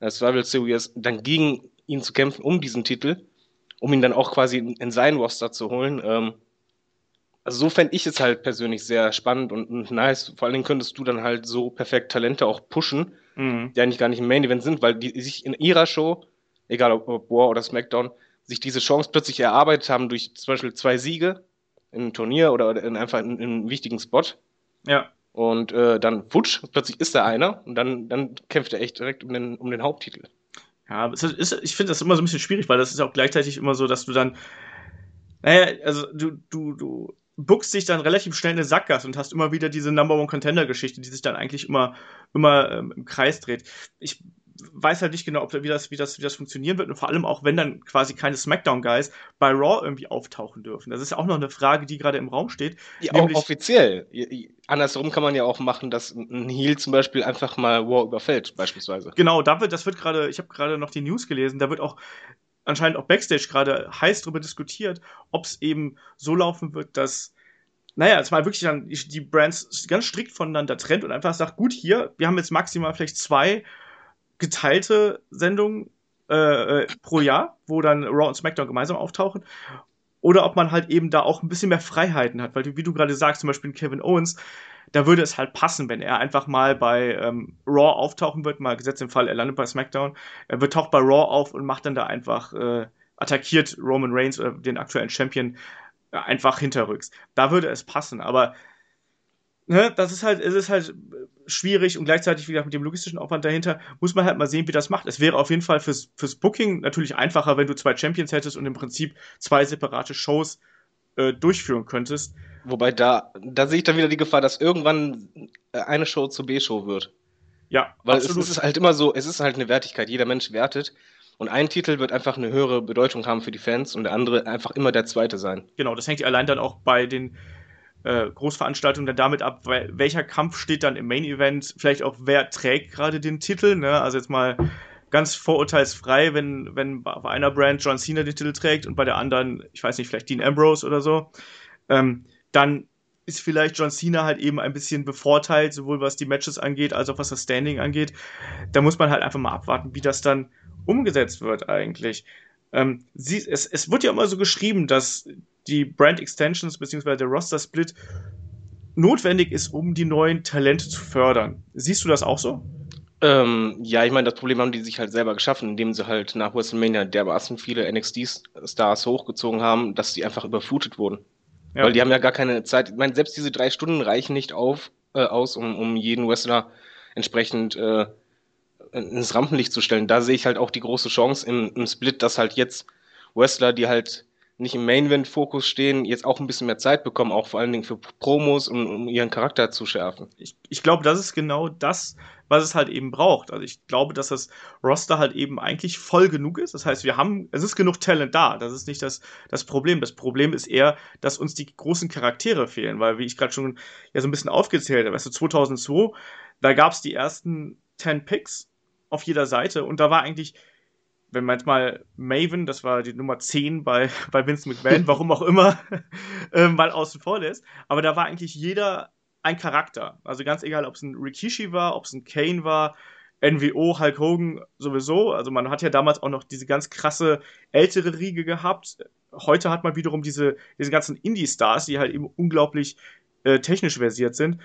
äh, Survival Series, dann gegen ihn zu kämpfen um diesen Titel, um ihn dann auch quasi in, in seinen Roster zu holen. Ähm, also so fände ich es halt persönlich sehr spannend und, und nice. Vor allen Dingen könntest du dann halt so perfekt Talente auch pushen, mhm. die eigentlich gar nicht im Main Event sind, weil die sich in ihrer Show, egal ob, War oder SmackDown, sich diese Chance plötzlich erarbeitet haben durch zum Beispiel zwei Siege in einem Turnier oder in einfach in, in einem wichtigen Spot. Ja. Und äh, dann futsch, plötzlich ist da einer und dann, dann kämpft er echt direkt um den, um den Haupttitel. Ja, ist, ist, ich finde das immer so ein bisschen schwierig, weil das ist auch gleichzeitig immer so, dass du dann, naja, also du, du, du buckst dich dann relativ schnell in eine Sackgasse und hast immer wieder diese Number One Contender Geschichte, die sich dann eigentlich immer, immer ähm, im Kreis dreht. Ich weiß halt nicht genau, ob, wie, das, wie, das, wie das funktionieren wird und vor allem auch, wenn dann quasi keine SmackDown-Guys bei Raw irgendwie auftauchen dürfen. Das ist ja auch noch eine Frage, die gerade im Raum steht. Ja, auch offiziell. Andersrum kann man ja auch machen, dass ein Heel zum Beispiel einfach mal Raw überfällt, beispielsweise. Genau, da wird, das wird gerade, ich habe gerade noch die News gelesen, da wird auch anscheinend auch Backstage gerade heiß darüber diskutiert, ob es eben so laufen wird, dass naja, dass man wirklich dann die Brands ganz strikt voneinander trennt und einfach sagt, gut, hier, wir haben jetzt maximal vielleicht zwei geteilte Sendungen äh, äh, pro Jahr, wo dann Raw und SmackDown gemeinsam auftauchen. Oder ob man halt eben da auch ein bisschen mehr Freiheiten hat, weil wie du gerade sagst, zum Beispiel Kevin Owens, da würde es halt passen, wenn er einfach mal bei ähm, Raw auftauchen wird, mal gesetzt im Fall, er landet bei SmackDown, er wird taucht bei Raw auf und macht dann da einfach, äh, attackiert Roman Reigns oder den aktuellen Champion äh, einfach hinterrücks. Da würde es passen, aber ne, das ist halt, es ist halt schwierig und gleichzeitig wieder mit dem logistischen Aufwand dahinter muss man halt mal sehen, wie das macht. Es wäre auf jeden Fall fürs, fürs Booking natürlich einfacher, wenn du zwei Champions hättest und im Prinzip zwei separate Shows äh, durchführen könntest. Wobei da, da sehe ich dann wieder die Gefahr, dass irgendwann äh, eine Show zur B-Show wird. Ja, weil absolut. es ist halt immer so, es ist halt eine Wertigkeit. Jeder Mensch wertet. Und ein Titel wird einfach eine höhere Bedeutung haben für die Fans und der andere einfach immer der zweite sein. Genau, das hängt allein dann auch bei den äh, Großveranstaltung dann damit ab, welcher Kampf steht dann im Main Event, vielleicht auch wer trägt gerade den Titel, ne? Also jetzt mal ganz vorurteilsfrei, wenn, wenn bei einer Brand John Cena den Titel trägt und bei der anderen, ich weiß nicht, vielleicht Dean Ambrose oder so, ähm, dann ist vielleicht John Cena halt eben ein bisschen bevorteilt, sowohl was die Matches angeht, als auch was das Standing angeht. Da muss man halt einfach mal abwarten, wie das dann umgesetzt wird eigentlich. Ähm, sie, es, es wird ja immer so geschrieben, dass die Brand Extensions bzw. der Roster Split notwendig ist, um die neuen Talente zu fördern. Siehst du das auch so? Ähm, ja, ich meine, das Problem haben die sich halt selber geschaffen, indem sie halt nach WrestleMania dermaßen viele NXT-Stars hochgezogen haben, dass sie einfach überflutet wurden. Ja. Weil die haben ja gar keine Zeit. Ich meine, selbst diese drei Stunden reichen nicht auf, äh, aus, um, um jeden Wrestler entsprechend äh, ins Rampenlicht zu stellen. Da sehe ich halt auch die große Chance im, im Split, dass halt jetzt Wrestler, die halt nicht im Main-Event-Fokus stehen, jetzt auch ein bisschen mehr Zeit bekommen, auch vor allen Dingen für Promos, um, um ihren Charakter zu schärfen. Ich, ich glaube, das ist genau das, was es halt eben braucht. Also ich glaube, dass das Roster halt eben eigentlich voll genug ist. Das heißt, wir haben, es ist genug Talent da. Das ist nicht das, das Problem. Das Problem ist eher, dass uns die großen Charaktere fehlen, weil, wie ich gerade schon ja so ein bisschen aufgezählt habe, weißt du, 2002, da gab es die ersten 10 Picks auf jeder Seite und da war eigentlich wenn man jetzt mal Maven, das war die Nummer 10 bei, bei Vince McMahon, warum auch immer, äh, mal außen vor lässt. Aber da war eigentlich jeder ein Charakter. Also ganz egal, ob es ein Rikishi war, ob es ein Kane war, NWO, Hulk Hogan sowieso. Also man hat ja damals auch noch diese ganz krasse ältere Riege gehabt. Heute hat man wiederum diese, diese ganzen Indie-Stars, die halt eben unglaublich äh, technisch versiert sind.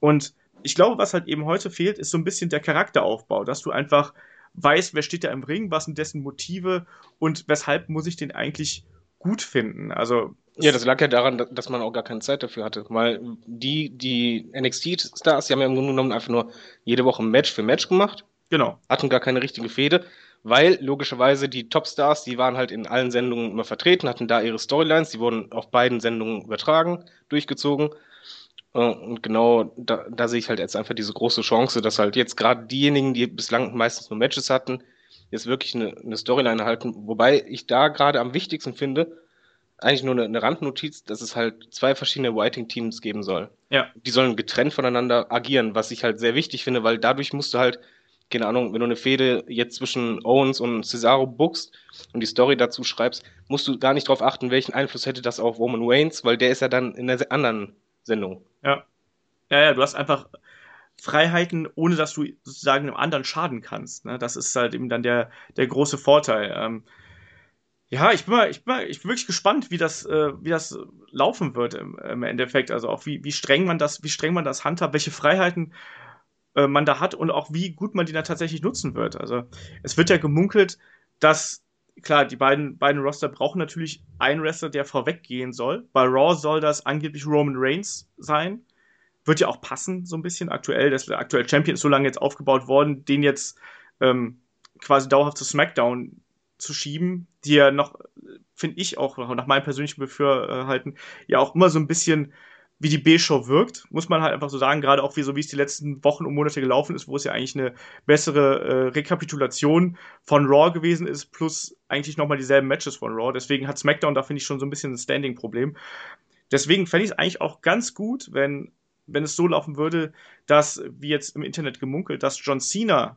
Und ich glaube, was halt eben heute fehlt, ist so ein bisschen der Charakteraufbau, dass du einfach weiß, wer steht da im Ring, was sind dessen Motive und weshalb muss ich den eigentlich gut finden. Also ja, das lag ja daran, dass man auch gar keine Zeit dafür hatte. Weil die, die NXT-Stars, die haben ja im Grunde genommen einfach nur jede Woche Match für Match gemacht. Genau. Hatten gar keine richtige Fehde, weil logischerweise die Top-Stars, die waren halt in allen Sendungen immer vertreten, hatten da ihre Storylines, die wurden auf beiden Sendungen übertragen, durchgezogen. Und genau da, da sehe ich halt jetzt einfach diese große Chance, dass halt jetzt gerade diejenigen, die bislang meistens nur Matches hatten, jetzt wirklich eine, eine Storyline erhalten. Wobei ich da gerade am wichtigsten finde, eigentlich nur eine, eine Randnotiz, dass es halt zwei verschiedene Writing-Teams geben soll. Ja. Die sollen getrennt voneinander agieren, was ich halt sehr wichtig finde, weil dadurch musst du halt, keine Ahnung, wenn du eine Fehde jetzt zwischen Owens und Cesaro bookst und die Story dazu schreibst, musst du gar nicht darauf achten, welchen Einfluss hätte das auf Roman Reigns, weil der ist ja dann in der anderen Sendung. Ja. Ja, ja, du hast einfach Freiheiten, ohne dass du sozusagen einem anderen schaden kannst. Ne? Das ist halt eben dann der, der große Vorteil. Ähm, ja, ich bin mal, ich bin mal, ich bin wirklich gespannt, wie das, äh, wie das laufen wird im, im, Endeffekt. Also auch wie, wie streng man das, wie streng man das handhabt, welche Freiheiten äh, man da hat und auch wie gut man die dann tatsächlich nutzen wird. Also es wird ja gemunkelt, dass klar, die beiden, beiden Roster brauchen natürlich einen Wrestler, der vorweggehen soll. Bei Raw soll das angeblich Roman Reigns sein. Wird ja auch passen, so ein bisschen. Aktuell, das, aktuelle Champion ist so lange jetzt aufgebaut worden, den jetzt ähm, quasi dauerhaft zu SmackDown zu schieben, die ja noch, finde ich auch nach meinem persönlichen Befürhalten, ja auch immer so ein bisschen wie die B-Show wirkt, muss man halt einfach so sagen, gerade auch wie so wie es die letzten Wochen und Monate gelaufen ist, wo es ja eigentlich eine bessere äh, Rekapitulation von Raw gewesen ist, plus eigentlich nochmal dieselben Matches von Raw. Deswegen hat SmackDown da, finde ich, schon so ein bisschen ein Standing-Problem. Deswegen fände ich es eigentlich auch ganz gut, wenn, wenn es so laufen würde, dass, wie jetzt im Internet gemunkelt, dass John Cena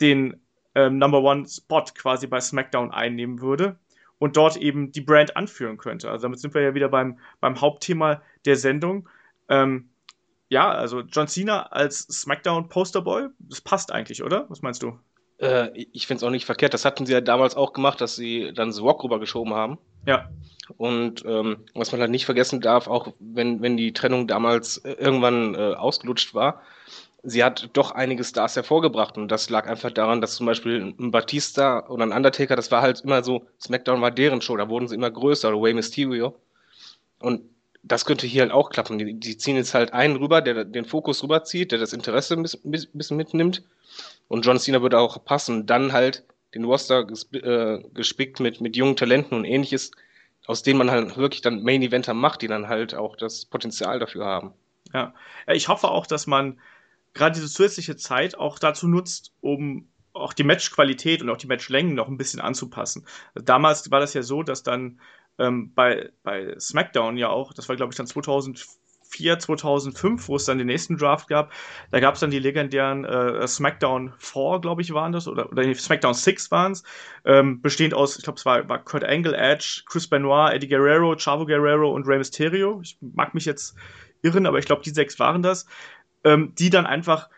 den ähm, Number One Spot quasi bei SmackDown einnehmen würde und dort eben die Brand anführen könnte. Also damit sind wir ja wieder beim, beim Hauptthema der Sendung. Ähm, ja, also John Cena als SmackDown Posterboy, das passt eigentlich, oder? Was meinst du? Äh, ich finde es auch nicht verkehrt. Das hatten sie ja damals auch gemacht, dass sie dann The Rock rübergeschoben haben. Ja. Und ähm, was man halt nicht vergessen darf, auch wenn, wenn die Trennung damals äh, irgendwann äh, ausgelutscht war, sie hat doch einige Stars hervorgebracht und das lag einfach daran, dass zum Beispiel ein Batista oder ein Undertaker, das war halt immer so, SmackDown war deren Show, da wurden sie immer größer oder Way Mysterio und das könnte hier halt auch klappen. Die, die ziehen jetzt halt einen rüber, der den Fokus rüberzieht, der das Interesse ein bisschen, bisschen mitnimmt und John Cena würde auch passen. Dann halt den Roster gesp äh, gespickt mit, mit jungen Talenten und ähnliches, aus denen man halt wirklich dann Main Eventer macht, die dann halt auch das Potenzial dafür haben. Ja, ich hoffe auch, dass man gerade diese zusätzliche Zeit auch dazu nutzt, um auch die Matchqualität und auch die Matchlängen noch ein bisschen anzupassen. Damals war das ja so, dass dann ähm, bei, bei SmackDown ja auch, das war glaube ich dann 2004, 2005, wo es dann den nächsten Draft gab, da gab es dann die legendären äh, SmackDown 4, glaube ich, waren das, oder, oder SmackDown 6 waren es, ähm, bestehend aus, ich glaube, es war, war Kurt Angle, Edge, Chris Benoit, Eddie Guerrero, Chavo Guerrero und Rey Mysterio. Ich mag mich jetzt irren, aber ich glaube, die sechs waren das. Ähm, die dann einfach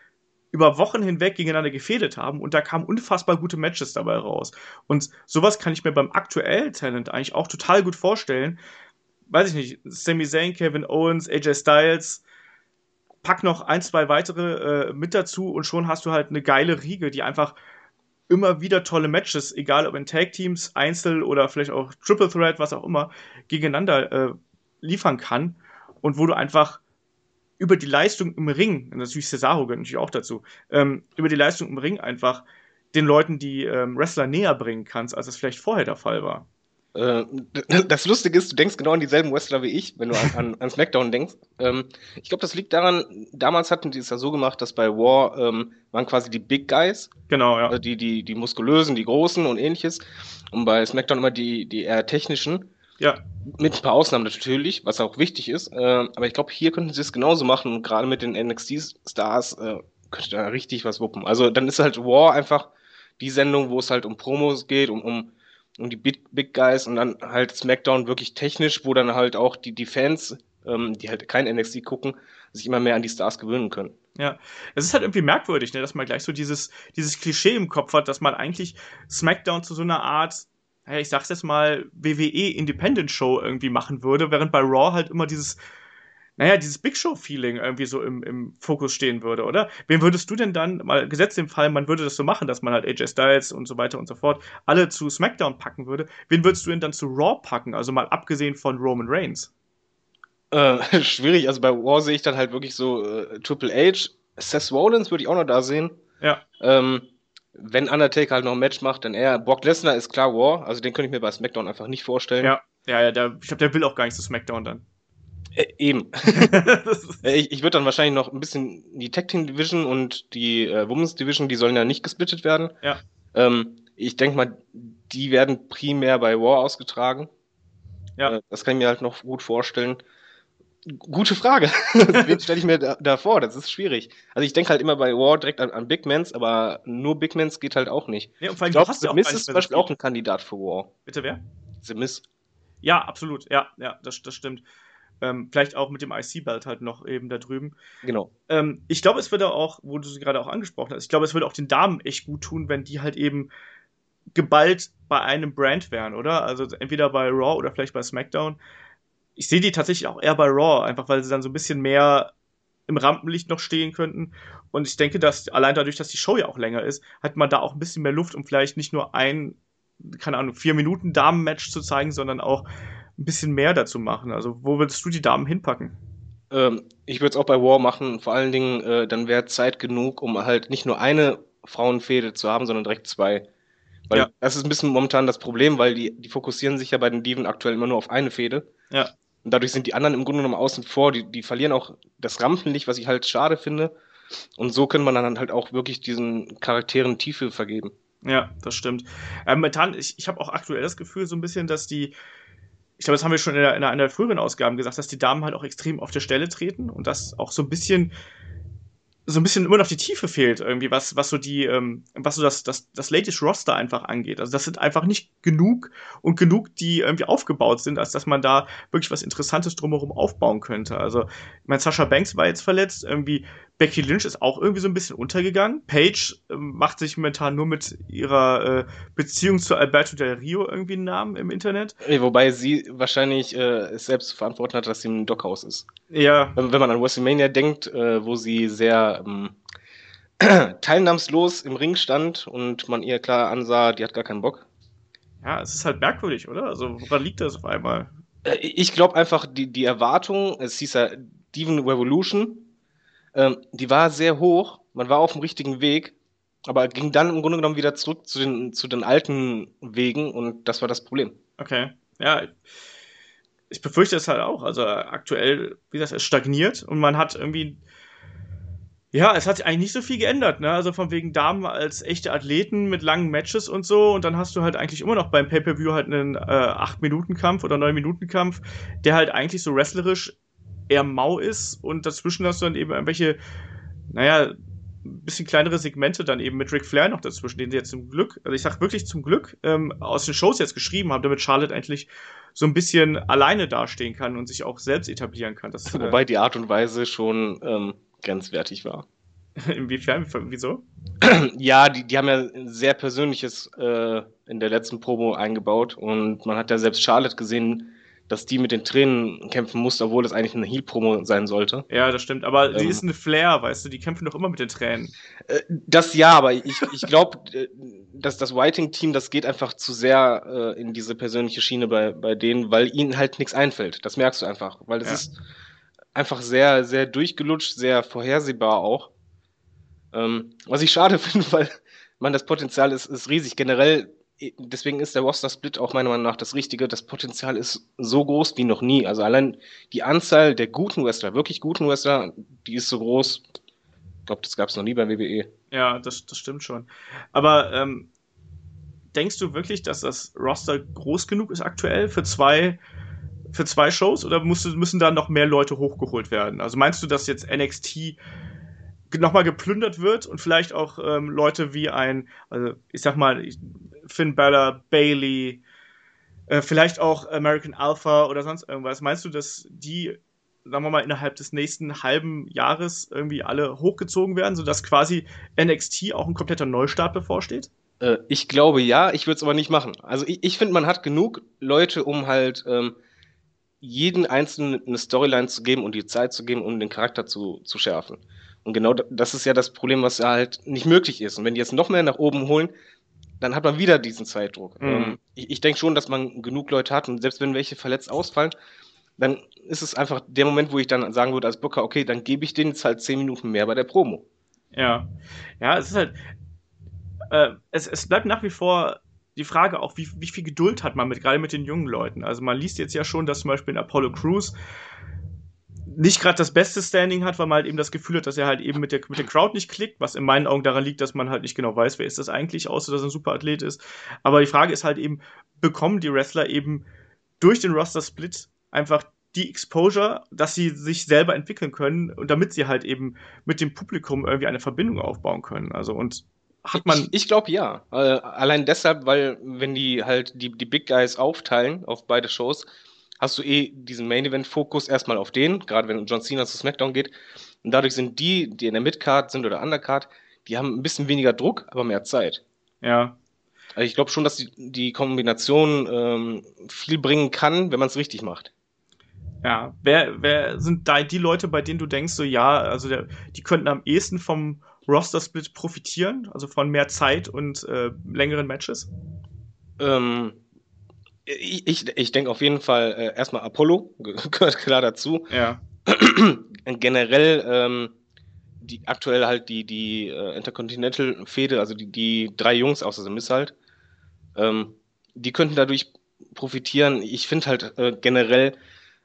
über Wochen hinweg gegeneinander gefädet haben und da kamen unfassbar gute Matches dabei raus. Und sowas kann ich mir beim aktuellen Talent eigentlich auch total gut vorstellen. Weiß ich nicht, Sami Zayn, Kevin Owens, AJ Styles, pack noch ein, zwei weitere äh, mit dazu und schon hast du halt eine geile Riege, die einfach immer wieder tolle Matches, egal ob in Tag Teams, Einzel oder vielleicht auch Triple Threat, was auch immer, gegeneinander äh, liefern kann und wo du einfach über die Leistung im Ring, und natürlich Cesaro gehört natürlich auch dazu, ähm, über die Leistung im Ring einfach den Leuten die ähm, Wrestler näher bringen kannst, als es vielleicht vorher der Fall war. Äh, das Lustige ist, du denkst genau an dieselben Wrestler wie ich, wenn du an, an, an SmackDown denkst. Ähm, ich glaube, das liegt daran, damals hatten die es ja so gemacht, dass bei War ähm, waren quasi die Big Guys. Genau, ja. Also die, die, die muskulösen, die großen und ähnliches. Und bei SmackDown immer die, die eher technischen. Ja. Mit ein paar Ausnahmen natürlich, was auch wichtig ist. Äh, aber ich glaube, hier könnten sie es genauso machen und gerade mit den NXT-Stars äh, könnte da richtig was wuppen. Also dann ist halt War einfach die Sendung, wo es halt um Promos geht, um, um, um die Big, Big Guys und dann halt SmackDown wirklich technisch, wo dann halt auch die, die Fans, ähm, die halt kein NXT gucken, sich immer mehr an die Stars gewöhnen können. Ja, es ist halt irgendwie merkwürdig, ne, dass man gleich so dieses, dieses Klischee im Kopf hat, dass man eigentlich SmackDown zu so einer Art ich sag's jetzt mal, WWE Independent Show irgendwie machen würde, während bei Raw halt immer dieses, naja, dieses Big Show-Feeling irgendwie so im, im Fokus stehen würde, oder? Wen würdest du denn dann, mal gesetzt im Fall, man würde das so machen, dass man halt AJ Styles und so weiter und so fort alle zu SmackDown packen würde, wen würdest du denn dann zu Raw packen? Also mal abgesehen von Roman Reigns. Äh, schwierig, also bei Raw sehe ich dann halt wirklich so äh, Triple H, Seth Rollins würde ich auch noch da sehen. Ja. Ähm, wenn Undertaker halt noch ein Match macht, dann eher. Brock Lesnar ist klar War, also den könnte ich mir bei SmackDown einfach nicht vorstellen. Ja, ja, ja der, ich glaube, der will auch gar nicht zu SmackDown dann. Äh, eben. ich ich würde dann wahrscheinlich noch ein bisschen die Tag Team Division und die äh, Women's Division, die sollen ja nicht gesplittet werden. Ja. Ähm, ich denke mal, die werden primär bei War ausgetragen. Ja. Äh, das kann ich mir halt noch gut vorstellen. Gute Frage. Wen stelle ich mir da, da, vor? Das ist schwierig. Also ich denke halt immer bei War direkt an, an Big Mans, aber nur Big Mans geht halt auch nicht. Ja, und vor allem, ich glaube, The Miss ist zum Beispiel auch ein Kandidat für War. Bitte wer? The Miss. Ja, absolut. Ja, ja, das, das stimmt. Ähm, vielleicht auch mit dem IC-Belt halt noch eben da drüben. Genau. Ähm, ich glaube, es würde auch, wo du sie gerade auch angesprochen hast, ich glaube, es würde auch den Damen echt gut tun, wenn die halt eben geballt bei einem Brand wären, oder? Also entweder bei Raw oder vielleicht bei SmackDown ich sehe die tatsächlich auch eher bei Raw, einfach weil sie dann so ein bisschen mehr im Rampenlicht noch stehen könnten. Und ich denke, dass allein dadurch, dass die Show ja auch länger ist, hat man da auch ein bisschen mehr Luft, um vielleicht nicht nur ein, keine Ahnung, vier Minuten Damen-Match zu zeigen, sondern auch ein bisschen mehr dazu machen. Also, wo würdest du die Damen hinpacken? Ähm, ich würde es auch bei War machen. Vor allen Dingen, äh, dann wäre Zeit genug, um halt nicht nur eine Frauenfehde zu haben, sondern direkt zwei. Weil ja. das ist ein bisschen momentan das Problem, weil die, die fokussieren sich ja bei den Diven aktuell immer nur auf eine Fehde. Ja. Und dadurch sind die anderen im Grunde genommen außen vor. Die, die verlieren auch das Rampenlicht, was ich halt schade finde. Und so kann man dann halt auch wirklich diesen Charakteren Tiefe vergeben. Ja, das stimmt. Ähm, momentan, ich, ich habe auch aktuell das Gefühl, so ein bisschen, dass die, ich glaube, das haben wir schon in, der, in einer früheren Ausgaben gesagt, dass die Damen halt auch extrem auf der Stelle treten und das auch so ein bisschen so ein bisschen immer noch die Tiefe fehlt, irgendwie, was, was so die, ähm, was so das, das, das latest Roster einfach angeht. Also das sind einfach nicht genug und genug, die irgendwie aufgebaut sind, als dass man da wirklich was Interessantes drumherum aufbauen könnte. Also, ich meine, Sascha Banks war jetzt verletzt, irgendwie Becky Lynch ist auch irgendwie so ein bisschen untergegangen. Paige äh, macht sich momentan nur mit ihrer äh, Beziehung zu Alberto Del Rio irgendwie einen Namen im Internet. Wobei sie wahrscheinlich äh, selbst zu verantworten hat, dass sie im Dockhaus ist. Ja. Wenn, wenn man an WrestleMania denkt, äh, wo sie sehr ähm, teilnahmslos im Ring stand und man ihr klar ansah, die hat gar keinen Bock. Ja, es ist halt merkwürdig, oder? Also, woran liegt das auf einmal? Äh, ich glaube einfach, die, die Erwartung, es hieß ja Demon Revolution, ähm, die war sehr hoch, man war auf dem richtigen Weg, aber ging dann im Grunde genommen wieder zurück zu den, zu den alten Wegen und das war das Problem. Okay, ja. Ich befürchte es halt auch. Also aktuell, wie gesagt, es stagniert und man hat irgendwie. Ja, es hat sich eigentlich nicht so viel geändert, ne? Also von wegen Damen als echte Athleten mit langen Matches und so. Und dann hast du halt eigentlich immer noch beim Pay-Per-View halt einen äh, 8-Minuten-Kampf oder 9-Minuten-Kampf, der halt eigentlich so wrestlerisch eher mau ist und dazwischen hast du dann eben irgendwelche, naja, ein bisschen kleinere Segmente dann eben mit Ric Flair noch dazwischen, den sie jetzt zum Glück, also ich sag wirklich zum Glück, ähm, aus den Shows jetzt geschrieben haben, damit Charlotte endlich so ein bisschen alleine dastehen kann und sich auch selbst etablieren kann. Das, äh, Wobei die Art und Weise schon ähm, grenzwertig war. Inwiefern? Wieso? Ja, die, die haben ja sehr Persönliches äh, in der letzten Promo eingebaut und man hat ja selbst Charlotte gesehen, dass die mit den Tränen kämpfen muss, obwohl es eigentlich eine Heal-Promo sein sollte. Ja, das stimmt. Aber ähm, sie ist eine Flair, weißt du, die kämpfen doch immer mit den Tränen. Äh, das ja, aber ich, ich glaube, äh, dass das Whiting-Team, das geht einfach zu sehr äh, in diese persönliche Schiene bei, bei denen, weil ihnen halt nichts einfällt. Das merkst du einfach. Weil es ja. ist einfach sehr, sehr durchgelutscht, sehr vorhersehbar auch. Ähm, was ich schade finde, weil man das Potenzial ist, ist riesig. Generell deswegen ist der Roster-Split auch meiner Meinung nach das Richtige. Das Potenzial ist so groß wie noch nie. Also allein die Anzahl der guten Wrestler, wirklich guten Wrestler, die ist so groß. Ich glaube, das gab es noch nie bei WWE. Ja, das, das stimmt schon. Aber ähm, denkst du wirklich, dass das Roster groß genug ist aktuell für zwei, für zwei Shows oder musst, müssen da noch mehr Leute hochgeholt werden? Also meinst du, dass jetzt NXT nochmal geplündert wird und vielleicht auch ähm, Leute wie ein, also ich sag mal, Finn Balor, Bailey, äh, vielleicht auch American Alpha oder sonst irgendwas. Meinst du, dass die, sagen wir mal, innerhalb des nächsten halben Jahres irgendwie alle hochgezogen werden, sodass quasi NXT auch ein kompletter Neustart bevorsteht? Äh, ich glaube ja, ich würde es aber nicht machen. Also ich, ich finde, man hat genug Leute, um halt ähm, jeden Einzelnen eine Storyline zu geben und die Zeit zu geben, um den Charakter zu, zu schärfen. Und genau das ist ja das Problem, was halt nicht möglich ist. Und wenn die jetzt noch mehr nach oben holen, dann hat man wieder diesen Zeitdruck. Mhm. Ähm, ich, ich denke schon, dass man genug Leute hat und selbst wenn welche verletzt ausfallen, dann ist es einfach der Moment, wo ich dann sagen würde als Booker, okay, dann gebe ich denen jetzt halt zehn Minuten mehr bei der Promo. Ja, ja, es ist halt, äh, es, es bleibt nach wie vor die Frage auch, wie, wie viel Geduld hat man mit, gerade mit den jungen Leuten. Also man liest jetzt ja schon, dass zum Beispiel in Apollo Crews nicht gerade das beste Standing hat, weil man halt eben das Gefühl hat, dass er halt eben mit der, mit der Crowd nicht klickt, was in meinen Augen daran liegt, dass man halt nicht genau weiß, wer ist das eigentlich, außer dass er ein Superathlet ist. Aber die Frage ist halt eben, bekommen die Wrestler eben durch den Roster-Split einfach die Exposure, dass sie sich selber entwickeln können und damit sie halt eben mit dem Publikum irgendwie eine Verbindung aufbauen können. Also und hat man. Ich, ich glaube ja. Äh, allein deshalb, weil wenn die halt die, die Big Guys aufteilen auf beide Shows, hast du eh diesen Main Event Fokus erstmal auf den, gerade wenn John Cena zu SmackDown geht. Und dadurch sind die, die in der Midcard sind oder Undercard, die haben ein bisschen weniger Druck, aber mehr Zeit. Ja. Also ich glaube schon, dass die, die Kombination ähm, viel bringen kann, wenn man es richtig macht. Ja, wer, wer sind da die Leute, bei denen du denkst, so ja, also der, die könnten am ehesten vom Roster-Split profitieren, also von mehr Zeit und äh, längeren Matches? Ähm, ich, ich, ich denke auf jeden Fall äh, erstmal Apollo, gehört klar dazu. Ja. Generell ähm, die aktuell halt die, die äh, Intercontinental-Fehde, also die, die drei Jungs außer The Miss halt, ähm, die könnten dadurch profitieren. Ich finde halt äh, generell,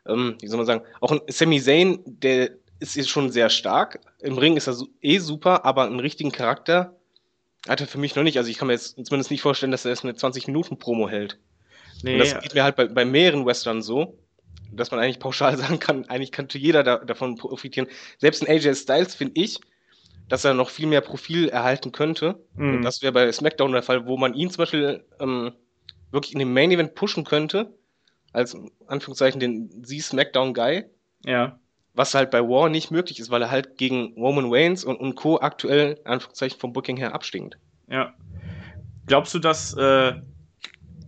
ähm, wie soll man sagen, auch ein Sami Zayn, der ist jetzt schon sehr stark. Im Ring ist er so, eh super, aber einen richtigen Charakter hat er für mich noch nicht. Also ich kann mir jetzt zumindest nicht vorstellen, dass er jetzt eine 20-Minuten-Promo hält. Nee. Und das geht mir halt bei, bei mehreren Western so, dass man eigentlich pauschal sagen kann, eigentlich könnte jeder da, davon profitieren. Selbst ein AJ Styles finde ich, dass er noch viel mehr Profil erhalten könnte. Mhm. Das wäre bei SmackDown der Fall, wo man ihn zum Beispiel ähm, wirklich in dem Main Event pushen könnte, als Anführungszeichen den Sie SmackDown Guy. Ja. Was halt bei War nicht möglich ist, weil er halt gegen Roman Reigns und, und Co. aktuell, Anführungszeichen, vom Booking her abstinkt. Ja. Glaubst du, dass äh,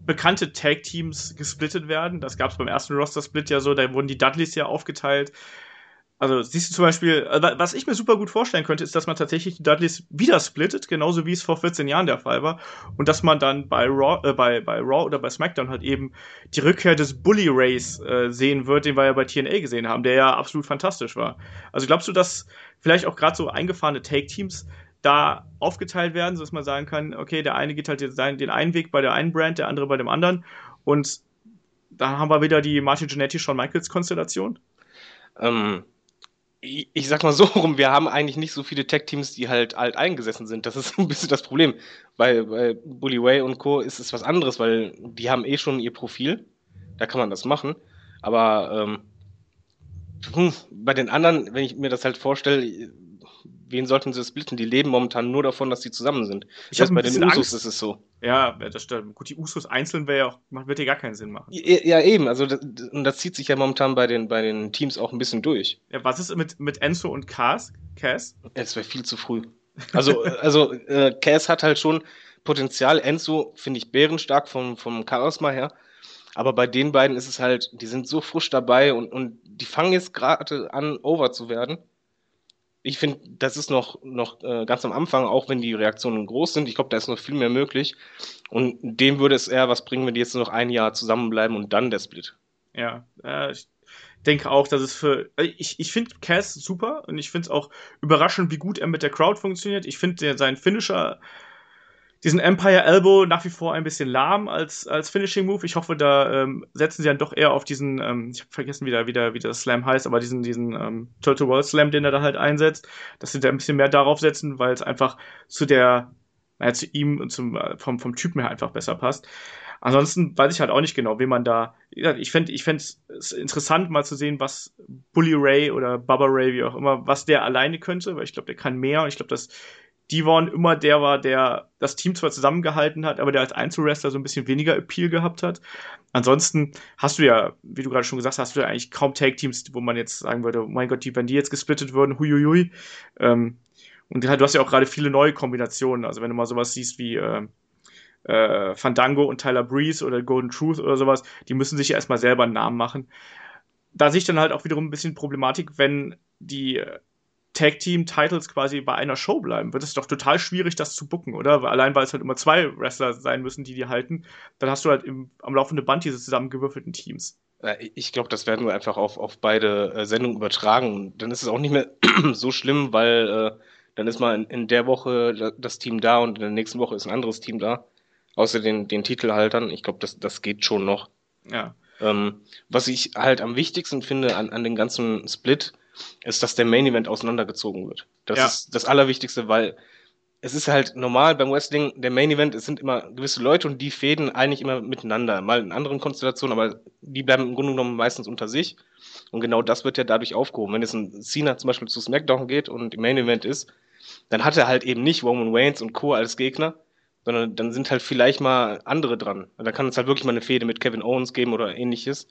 bekannte Tag-Teams gesplittet werden? Das gab es beim ersten Roster-Split ja so, da wurden die Dudleys ja aufgeteilt. Also siehst du zum Beispiel, äh, was ich mir super gut vorstellen könnte, ist, dass man tatsächlich die Dudleys wieder splittet, genauso wie es vor 14 Jahren der Fall war. Und dass man dann bei Raw, äh, bei, bei Raw oder bei SmackDown halt eben die Rückkehr des Bully Rays äh, sehen wird, den wir ja bei TNA gesehen haben, der ja absolut fantastisch war. Also glaubst du, dass vielleicht auch gerade so eingefahrene Take-Teams da aufgeteilt werden, sodass man sagen kann, okay, der eine geht halt den, einen Weg bei der einen Brand, der andere bei dem anderen. Und dann haben wir wieder die Martin Jannetty, Shawn Michaels Konstellation. Ähm, ich, ich sag mal so rum, wir haben eigentlich nicht so viele Tech-Teams, die halt alt eingesessen sind. Das ist ein bisschen das Problem. Bei, bei Bully Way und Co. ist es was anderes, weil die haben eh schon ihr Profil. Da kann man das machen. Aber ähm, hm, bei den anderen, wenn ich mir das halt vorstelle, wen sollten sie splitten? Die leben momentan nur davon, dass sie zusammen sind. Ich weiß, bei den Usos ist es so. Ja, das stimmt. Gut, die Usos einzeln wäre ja auch, wird ja gar keinen Sinn machen. Ja, ja eben. Also, das, und das zieht sich ja momentan bei den, bei den Teams auch ein bisschen durch. Ja, was ist mit, mit Enzo und Cass? Cass? Es wäre viel zu früh. Also, also äh, Cass hat halt schon Potenzial. Enzo finde ich bärenstark vom, vom Charisma her. Aber bei den beiden ist es halt, die sind so frisch dabei und, und die fangen jetzt gerade an, over zu werden ich finde, das ist noch, noch äh, ganz am Anfang, auch wenn die Reaktionen groß sind. Ich glaube, da ist noch viel mehr möglich. Und dem würde es eher was bringen, wenn die jetzt noch ein Jahr zusammenbleiben und dann der Split. Ja, äh, ich denke auch, dass es für. Äh, ich, ich finde Cass super und ich finde es auch überraschend, wie gut er mit der Crowd funktioniert. Ich finde sein Finisher diesen Empire Elbow nach wie vor ein bisschen lahm als, als Finishing Move. Ich hoffe, da ähm, setzen sie dann doch eher auf diesen, ähm, ich habe vergessen, wie der, wie, der, wie der Slam heißt, aber diesen, diesen ähm, Turtle World Slam, den er da halt einsetzt, dass sie da ein bisschen mehr darauf setzen, weil es einfach zu der, naja, zu ihm und zum, äh, vom, vom Typen her einfach besser passt. Ansonsten weiß ich halt auch nicht genau, wie man da. Ich fände ich fänd es interessant, mal zu sehen, was Bully Ray oder Bubba Ray, wie auch immer, was der alleine könnte, weil ich glaube, der kann mehr und ich glaube, dass Devon immer der war, der das Team zwar zusammengehalten hat, aber der als Einzelwrestler so ein bisschen weniger Appeal gehabt hat. Ansonsten hast du ja, wie du gerade schon gesagt hast, hast du ja eigentlich kaum Take-Teams, wo man jetzt sagen würde, oh mein Gott, die, wenn die jetzt gesplittet würden, huiuiui. Ähm, und du hast ja auch gerade viele neue Kombinationen. Also wenn du mal sowas siehst wie äh, äh, Fandango und Tyler Breeze oder Golden Truth oder sowas, die müssen sich ja erstmal selber einen Namen machen. Da sehe ich dann halt auch wiederum ein bisschen Problematik, wenn die Tag Team Titles quasi bei einer Show bleiben, wird es doch total schwierig, das zu bucken, oder? Allein weil es halt immer zwei Wrestler sein müssen, die die halten, dann hast du halt im, am laufenden Band diese zusammengewürfelten Teams. Ich glaube, das werden wir einfach auf, auf beide äh, Sendungen übertragen. Und dann ist es auch nicht mehr so schlimm, weil äh, dann ist mal in, in, der Woche das Team da und in der nächsten Woche ist ein anderes Team da. Außer den, den Titelhaltern. Ich glaube, das, das geht schon noch. Ja. Ähm, was ich halt am wichtigsten finde an, an den ganzen Split, ist, dass der Main Event auseinandergezogen wird. Das ja. ist das Allerwichtigste, weil es ist halt normal beim Wrestling, der Main Event, es sind immer gewisse Leute und die fäden eigentlich immer miteinander. Mal in anderen Konstellationen, aber die bleiben im Grunde genommen meistens unter sich. Und genau das wird ja dadurch aufgehoben. Wenn jetzt ein Cena zum Beispiel zu SmackDown geht und im Main Event ist, dann hat er halt eben nicht Roman Reigns und Co. als Gegner, sondern dann sind halt vielleicht mal andere dran. Da kann es halt wirklich mal eine Fehde mit Kevin Owens geben oder ähnliches.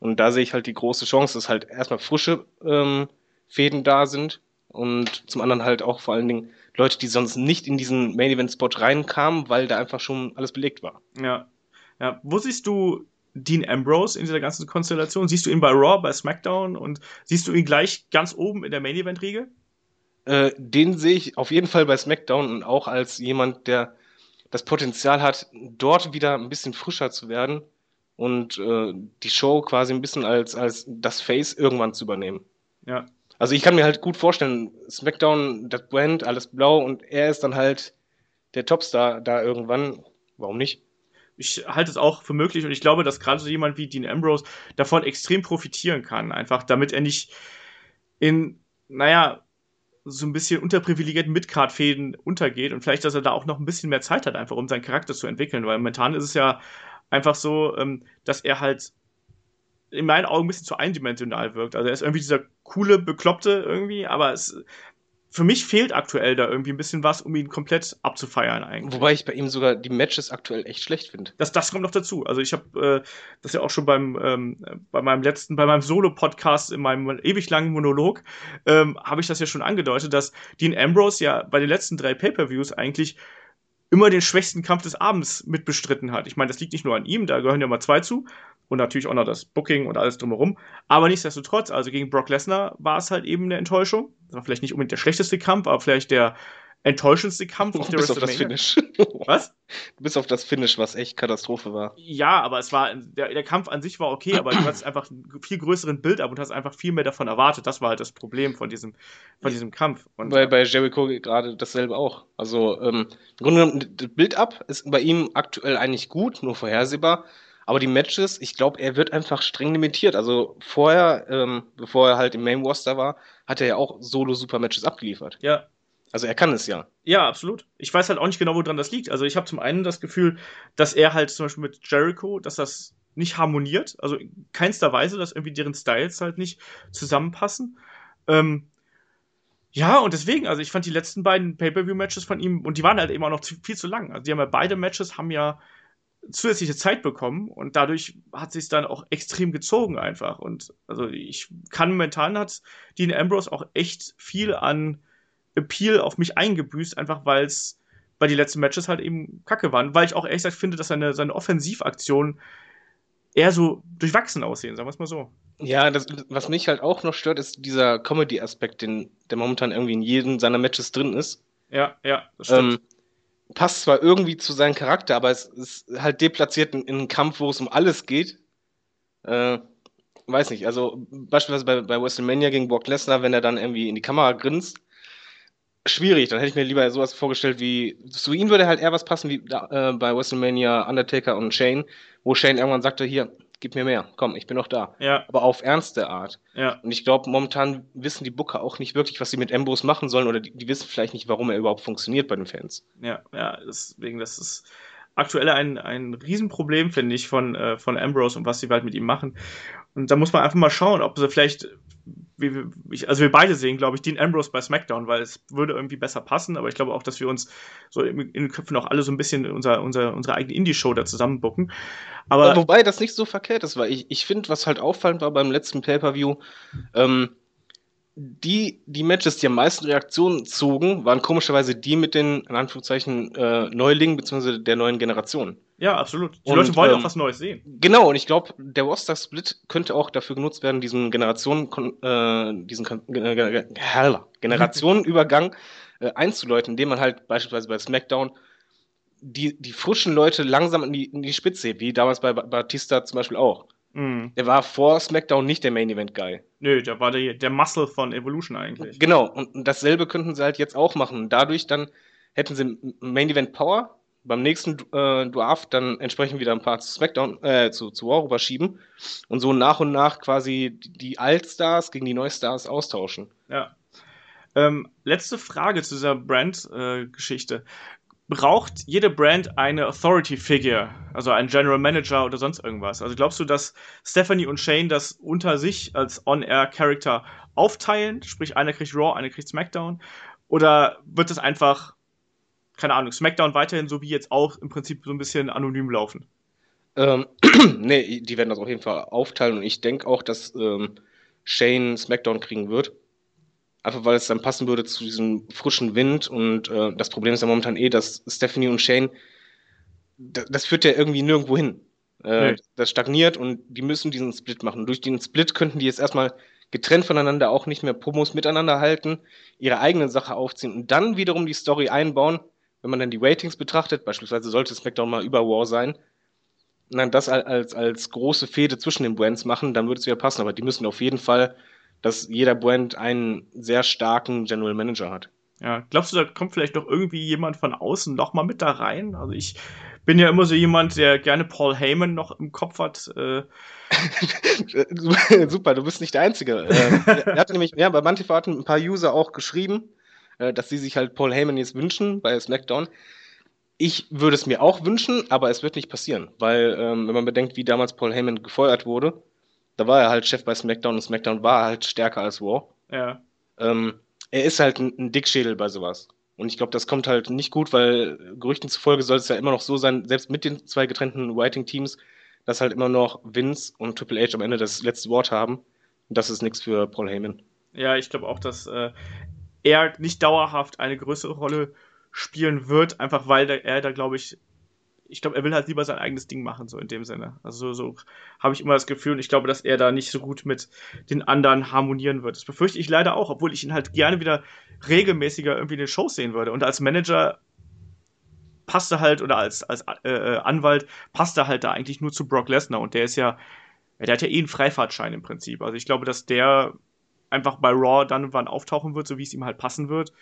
Und da sehe ich halt die große Chance, dass halt erstmal frische ähm, Fäden da sind und zum anderen halt auch vor allen Dingen Leute, die sonst nicht in diesen Main Event Spot reinkamen, weil da einfach schon alles belegt war. Ja. Ja, wo siehst du Dean Ambrose in dieser ganzen Konstellation? Siehst du ihn bei Raw, bei SmackDown und siehst du ihn gleich ganz oben in der Main Event Riege? Äh, den sehe ich auf jeden Fall bei SmackDown und auch als jemand, der das Potenzial hat, dort wieder ein bisschen frischer zu werden und äh, die Show quasi ein bisschen als, als das Face irgendwann zu übernehmen. Ja. Also ich kann mir halt gut vorstellen, SmackDown, das Brand, alles blau und er ist dann halt der Topstar da irgendwann. Warum nicht? Ich halte es auch für möglich und ich glaube, dass gerade so jemand wie Dean Ambrose davon extrem profitieren kann, einfach damit er nicht in, naja, so ein bisschen unterprivilegierten Midcard-Fäden untergeht und vielleicht, dass er da auch noch ein bisschen mehr Zeit hat, einfach um seinen Charakter zu entwickeln, weil momentan ist es ja einfach so, ähm, dass er halt in meinen Augen ein bisschen zu eindimensional wirkt. Also er ist irgendwie dieser coole, bekloppte irgendwie, aber es, für mich fehlt aktuell da irgendwie ein bisschen was, um ihn komplett abzufeiern eigentlich. Wobei ich bei ihm sogar die Matches aktuell echt schlecht finde. Das, das kommt noch dazu. Also ich habe äh, das ja auch schon beim ähm, bei meinem letzten, bei meinem Solo-Podcast in meinem ewig langen Monolog ähm, habe ich das ja schon angedeutet, dass Dean Ambrose ja bei den letzten drei Pay-per-Views eigentlich immer den schwächsten Kampf des Abends mitbestritten hat. Ich meine, das liegt nicht nur an ihm, da gehören ja mal zwei zu, und natürlich auch noch das Booking und alles drumherum. Aber nichtsdestotrotz, also gegen Brock Lesnar war es halt eben eine Enttäuschung. Das war vielleicht nicht unbedingt der schlechteste Kampf, aber vielleicht der enttäuschendste Kampf auf der Bis auf das Finish. Was? Bis auf das Finish, was echt Katastrophe war. Ja, aber es war, der, der Kampf an sich war okay, aber du hast einfach einen viel größeren Bild ab und hast einfach viel mehr davon erwartet. Das war halt das Problem von diesem, von diesem Kampf. Und bei, bei Jericho gerade dasselbe auch. Also, ähm, im Grunde genommen, das Bild ab ist bei ihm aktuell eigentlich gut, nur vorhersehbar. Aber die Matches, ich glaube, er wird einfach streng limitiert. Also vorher, ähm, bevor er halt im Main Roster war, hat er ja auch Solo-Super-Matches abgeliefert. Ja. Also er kann es ja. Ja, absolut. Ich weiß halt auch nicht genau, woran das liegt. Also ich habe zum einen das Gefühl, dass er halt zum Beispiel mit Jericho, dass das nicht harmoniert. Also in keinster Weise, dass irgendwie deren Styles halt nicht zusammenpassen. Ähm, ja, und deswegen, also ich fand die letzten beiden Pay-Per-View-Matches von ihm, und die waren halt eben auch noch zu, viel zu lang. Also die haben ja beide Matches, haben ja zusätzliche Zeit bekommen und dadurch hat sich dann auch extrem gezogen einfach. Und also ich kann momentan hat Dean Ambrose auch echt viel an Appeal auf mich eingebüßt, einfach weil es weil die letzten Matches halt eben kacke waren. Weil ich auch ehrlich gesagt finde, dass seine, seine Offensivaktionen eher so durchwachsen aussehen, sagen wir es mal so. Ja, das, was mich halt auch noch stört, ist dieser Comedy-Aspekt, der momentan irgendwie in jedem seiner Matches drin ist. Ja, ja, das stimmt. Ähm, passt zwar irgendwie zu seinem Charakter, aber es ist halt deplatziert in, in einem Kampf, wo es um alles geht. Äh, weiß nicht, also beispielsweise bei, bei WrestleMania gegen Brock Lesnar, wenn er dann irgendwie in die Kamera grinst, schwierig. Dann hätte ich mir lieber sowas vorgestellt wie, zu ihm würde halt eher was passen wie äh, bei WrestleMania Undertaker und Shane, wo Shane irgendwann sagte, hier, gib mir mehr, komm, ich bin noch da. Ja. Aber auf ernste Art. Ja. Und ich glaube, momentan wissen die Booker auch nicht wirklich, was sie mit Ambrose machen sollen oder die, die, wissen vielleicht nicht, warum er überhaupt funktioniert bei den Fans. Ja, ja, deswegen, das ist aktuell ein, ein Riesenproblem, finde ich, von, äh, von Ambrose und was sie bald mit ihm machen. Und da muss man einfach mal schauen, ob sie vielleicht wie, ich, also wir beide sehen, glaube ich, Dean Ambrose bei SmackDown, weil es würde irgendwie besser passen, aber ich glaube auch, dass wir uns so in, in den Köpfen auch alle so ein bisschen unser, unser, unsere eigene Indie-Show da zusammenbucken. Aber Wobei das nicht so verkehrt ist, weil ich, ich finde, was halt auffallend war beim letzten Pay-Per-View, ähm, die, die Matches, die am meisten Reaktionen zogen, waren komischerweise die mit den, in Anführungszeichen, äh, Neulingen bzw. der neuen Generation. Ja, absolut. Die und, Leute wollen ähm, auch was Neues sehen. Genau, und ich glaube, der Roster-Split könnte auch dafür genutzt werden, diesen Generationen, äh, diesen äh, Generationenübergang äh, einzuläuten, indem man halt beispielsweise bei SmackDown die, die frischen Leute langsam in die, in die Spitze hebt, wie damals bei Batista zum Beispiel auch. Mhm. Der war vor SmackDown nicht der Main Event Guy. Nö, der war der, der Muscle von Evolution eigentlich. Genau, und dasselbe könnten sie halt jetzt auch machen. Dadurch dann hätten sie Main Event Power, beim nächsten äh, Draft dann entsprechend wieder ein paar zu SmackDown, äh, zu, zu Raw rüberschieben und so nach und nach quasi die Altstars gegen die Neustars austauschen. Ja. Ähm, letzte Frage zu dieser Brand-Geschichte. Braucht jede Brand eine Authority Figure, also einen General Manager oder sonst irgendwas? Also glaubst du, dass Stephanie und Shane das unter sich als On-Air-Character aufteilen? Sprich, einer kriegt Raw, einer kriegt SmackDown? Oder wird es einfach, keine Ahnung, SmackDown weiterhin so wie jetzt auch im Prinzip so ein bisschen anonym laufen? Ähm, nee, die werden das auf jeden Fall aufteilen und ich denke auch, dass ähm, Shane SmackDown kriegen wird. Einfach weil es dann passen würde zu diesem frischen Wind. Und äh, das Problem ist ja momentan eh, dass Stephanie und Shane, das, führt ja irgendwie nirgendwo hin. Äh, nee. Das stagniert und die müssen diesen Split machen. durch den Split könnten die jetzt erstmal getrennt voneinander auch nicht mehr Promos miteinander halten, ihre eigene Sache aufziehen und dann wiederum die Story einbauen, wenn man dann die Ratings betrachtet, beispielsweise sollte SmackDown mal über War sein, und dann das als, als große Fehde zwischen den Brands machen, dann würde es wieder passen. Aber die müssen auf jeden Fall dass jeder Brand einen sehr starken General Manager hat. Ja, glaubst du, da kommt vielleicht doch irgendwie jemand von außen nochmal mit da rein? Also ich bin ja immer so jemand, der gerne Paul Heyman noch im Kopf hat. Äh. Super, du bist nicht der Einzige. Äh, er hatte nämlich, ja, bei Mantifa hatten ein paar User auch geschrieben, äh, dass sie sich halt Paul Heyman jetzt wünschen bei SmackDown. Ich würde es mir auch wünschen, aber es wird nicht passieren, weil, ähm, wenn man bedenkt, wie damals Paul Heyman gefeuert wurde, da war er halt Chef bei SmackDown und SmackDown war halt stärker als War. Ja. Ähm, er ist halt ein, ein Dickschädel bei sowas. Und ich glaube, das kommt halt nicht gut, weil Gerüchten zufolge soll es ja immer noch so sein, selbst mit den zwei getrennten Writing-Teams, dass halt immer noch Vince und Triple H am Ende das letzte Wort haben. Und das ist nichts für Paul Heyman. Ja, ich glaube auch, dass äh, er nicht dauerhaft eine größere Rolle spielen wird, einfach weil der, er da, glaube ich, ich glaube, er will halt lieber sein eigenes Ding machen, so in dem Sinne. Also so, so habe ich immer das Gefühl und ich glaube, dass er da nicht so gut mit den anderen harmonieren wird. Das befürchte ich leider auch, obwohl ich ihn halt gerne wieder regelmäßiger irgendwie in den Shows sehen würde. Und als Manager passte halt, oder als, als äh, äh Anwalt passte halt da eigentlich nur zu Brock Lesnar und der ist ja, der hat ja eh einen Freifahrtschein im Prinzip. Also ich glaube, dass der einfach bei Raw dann wann auftauchen wird, so wie es ihm halt passen wird.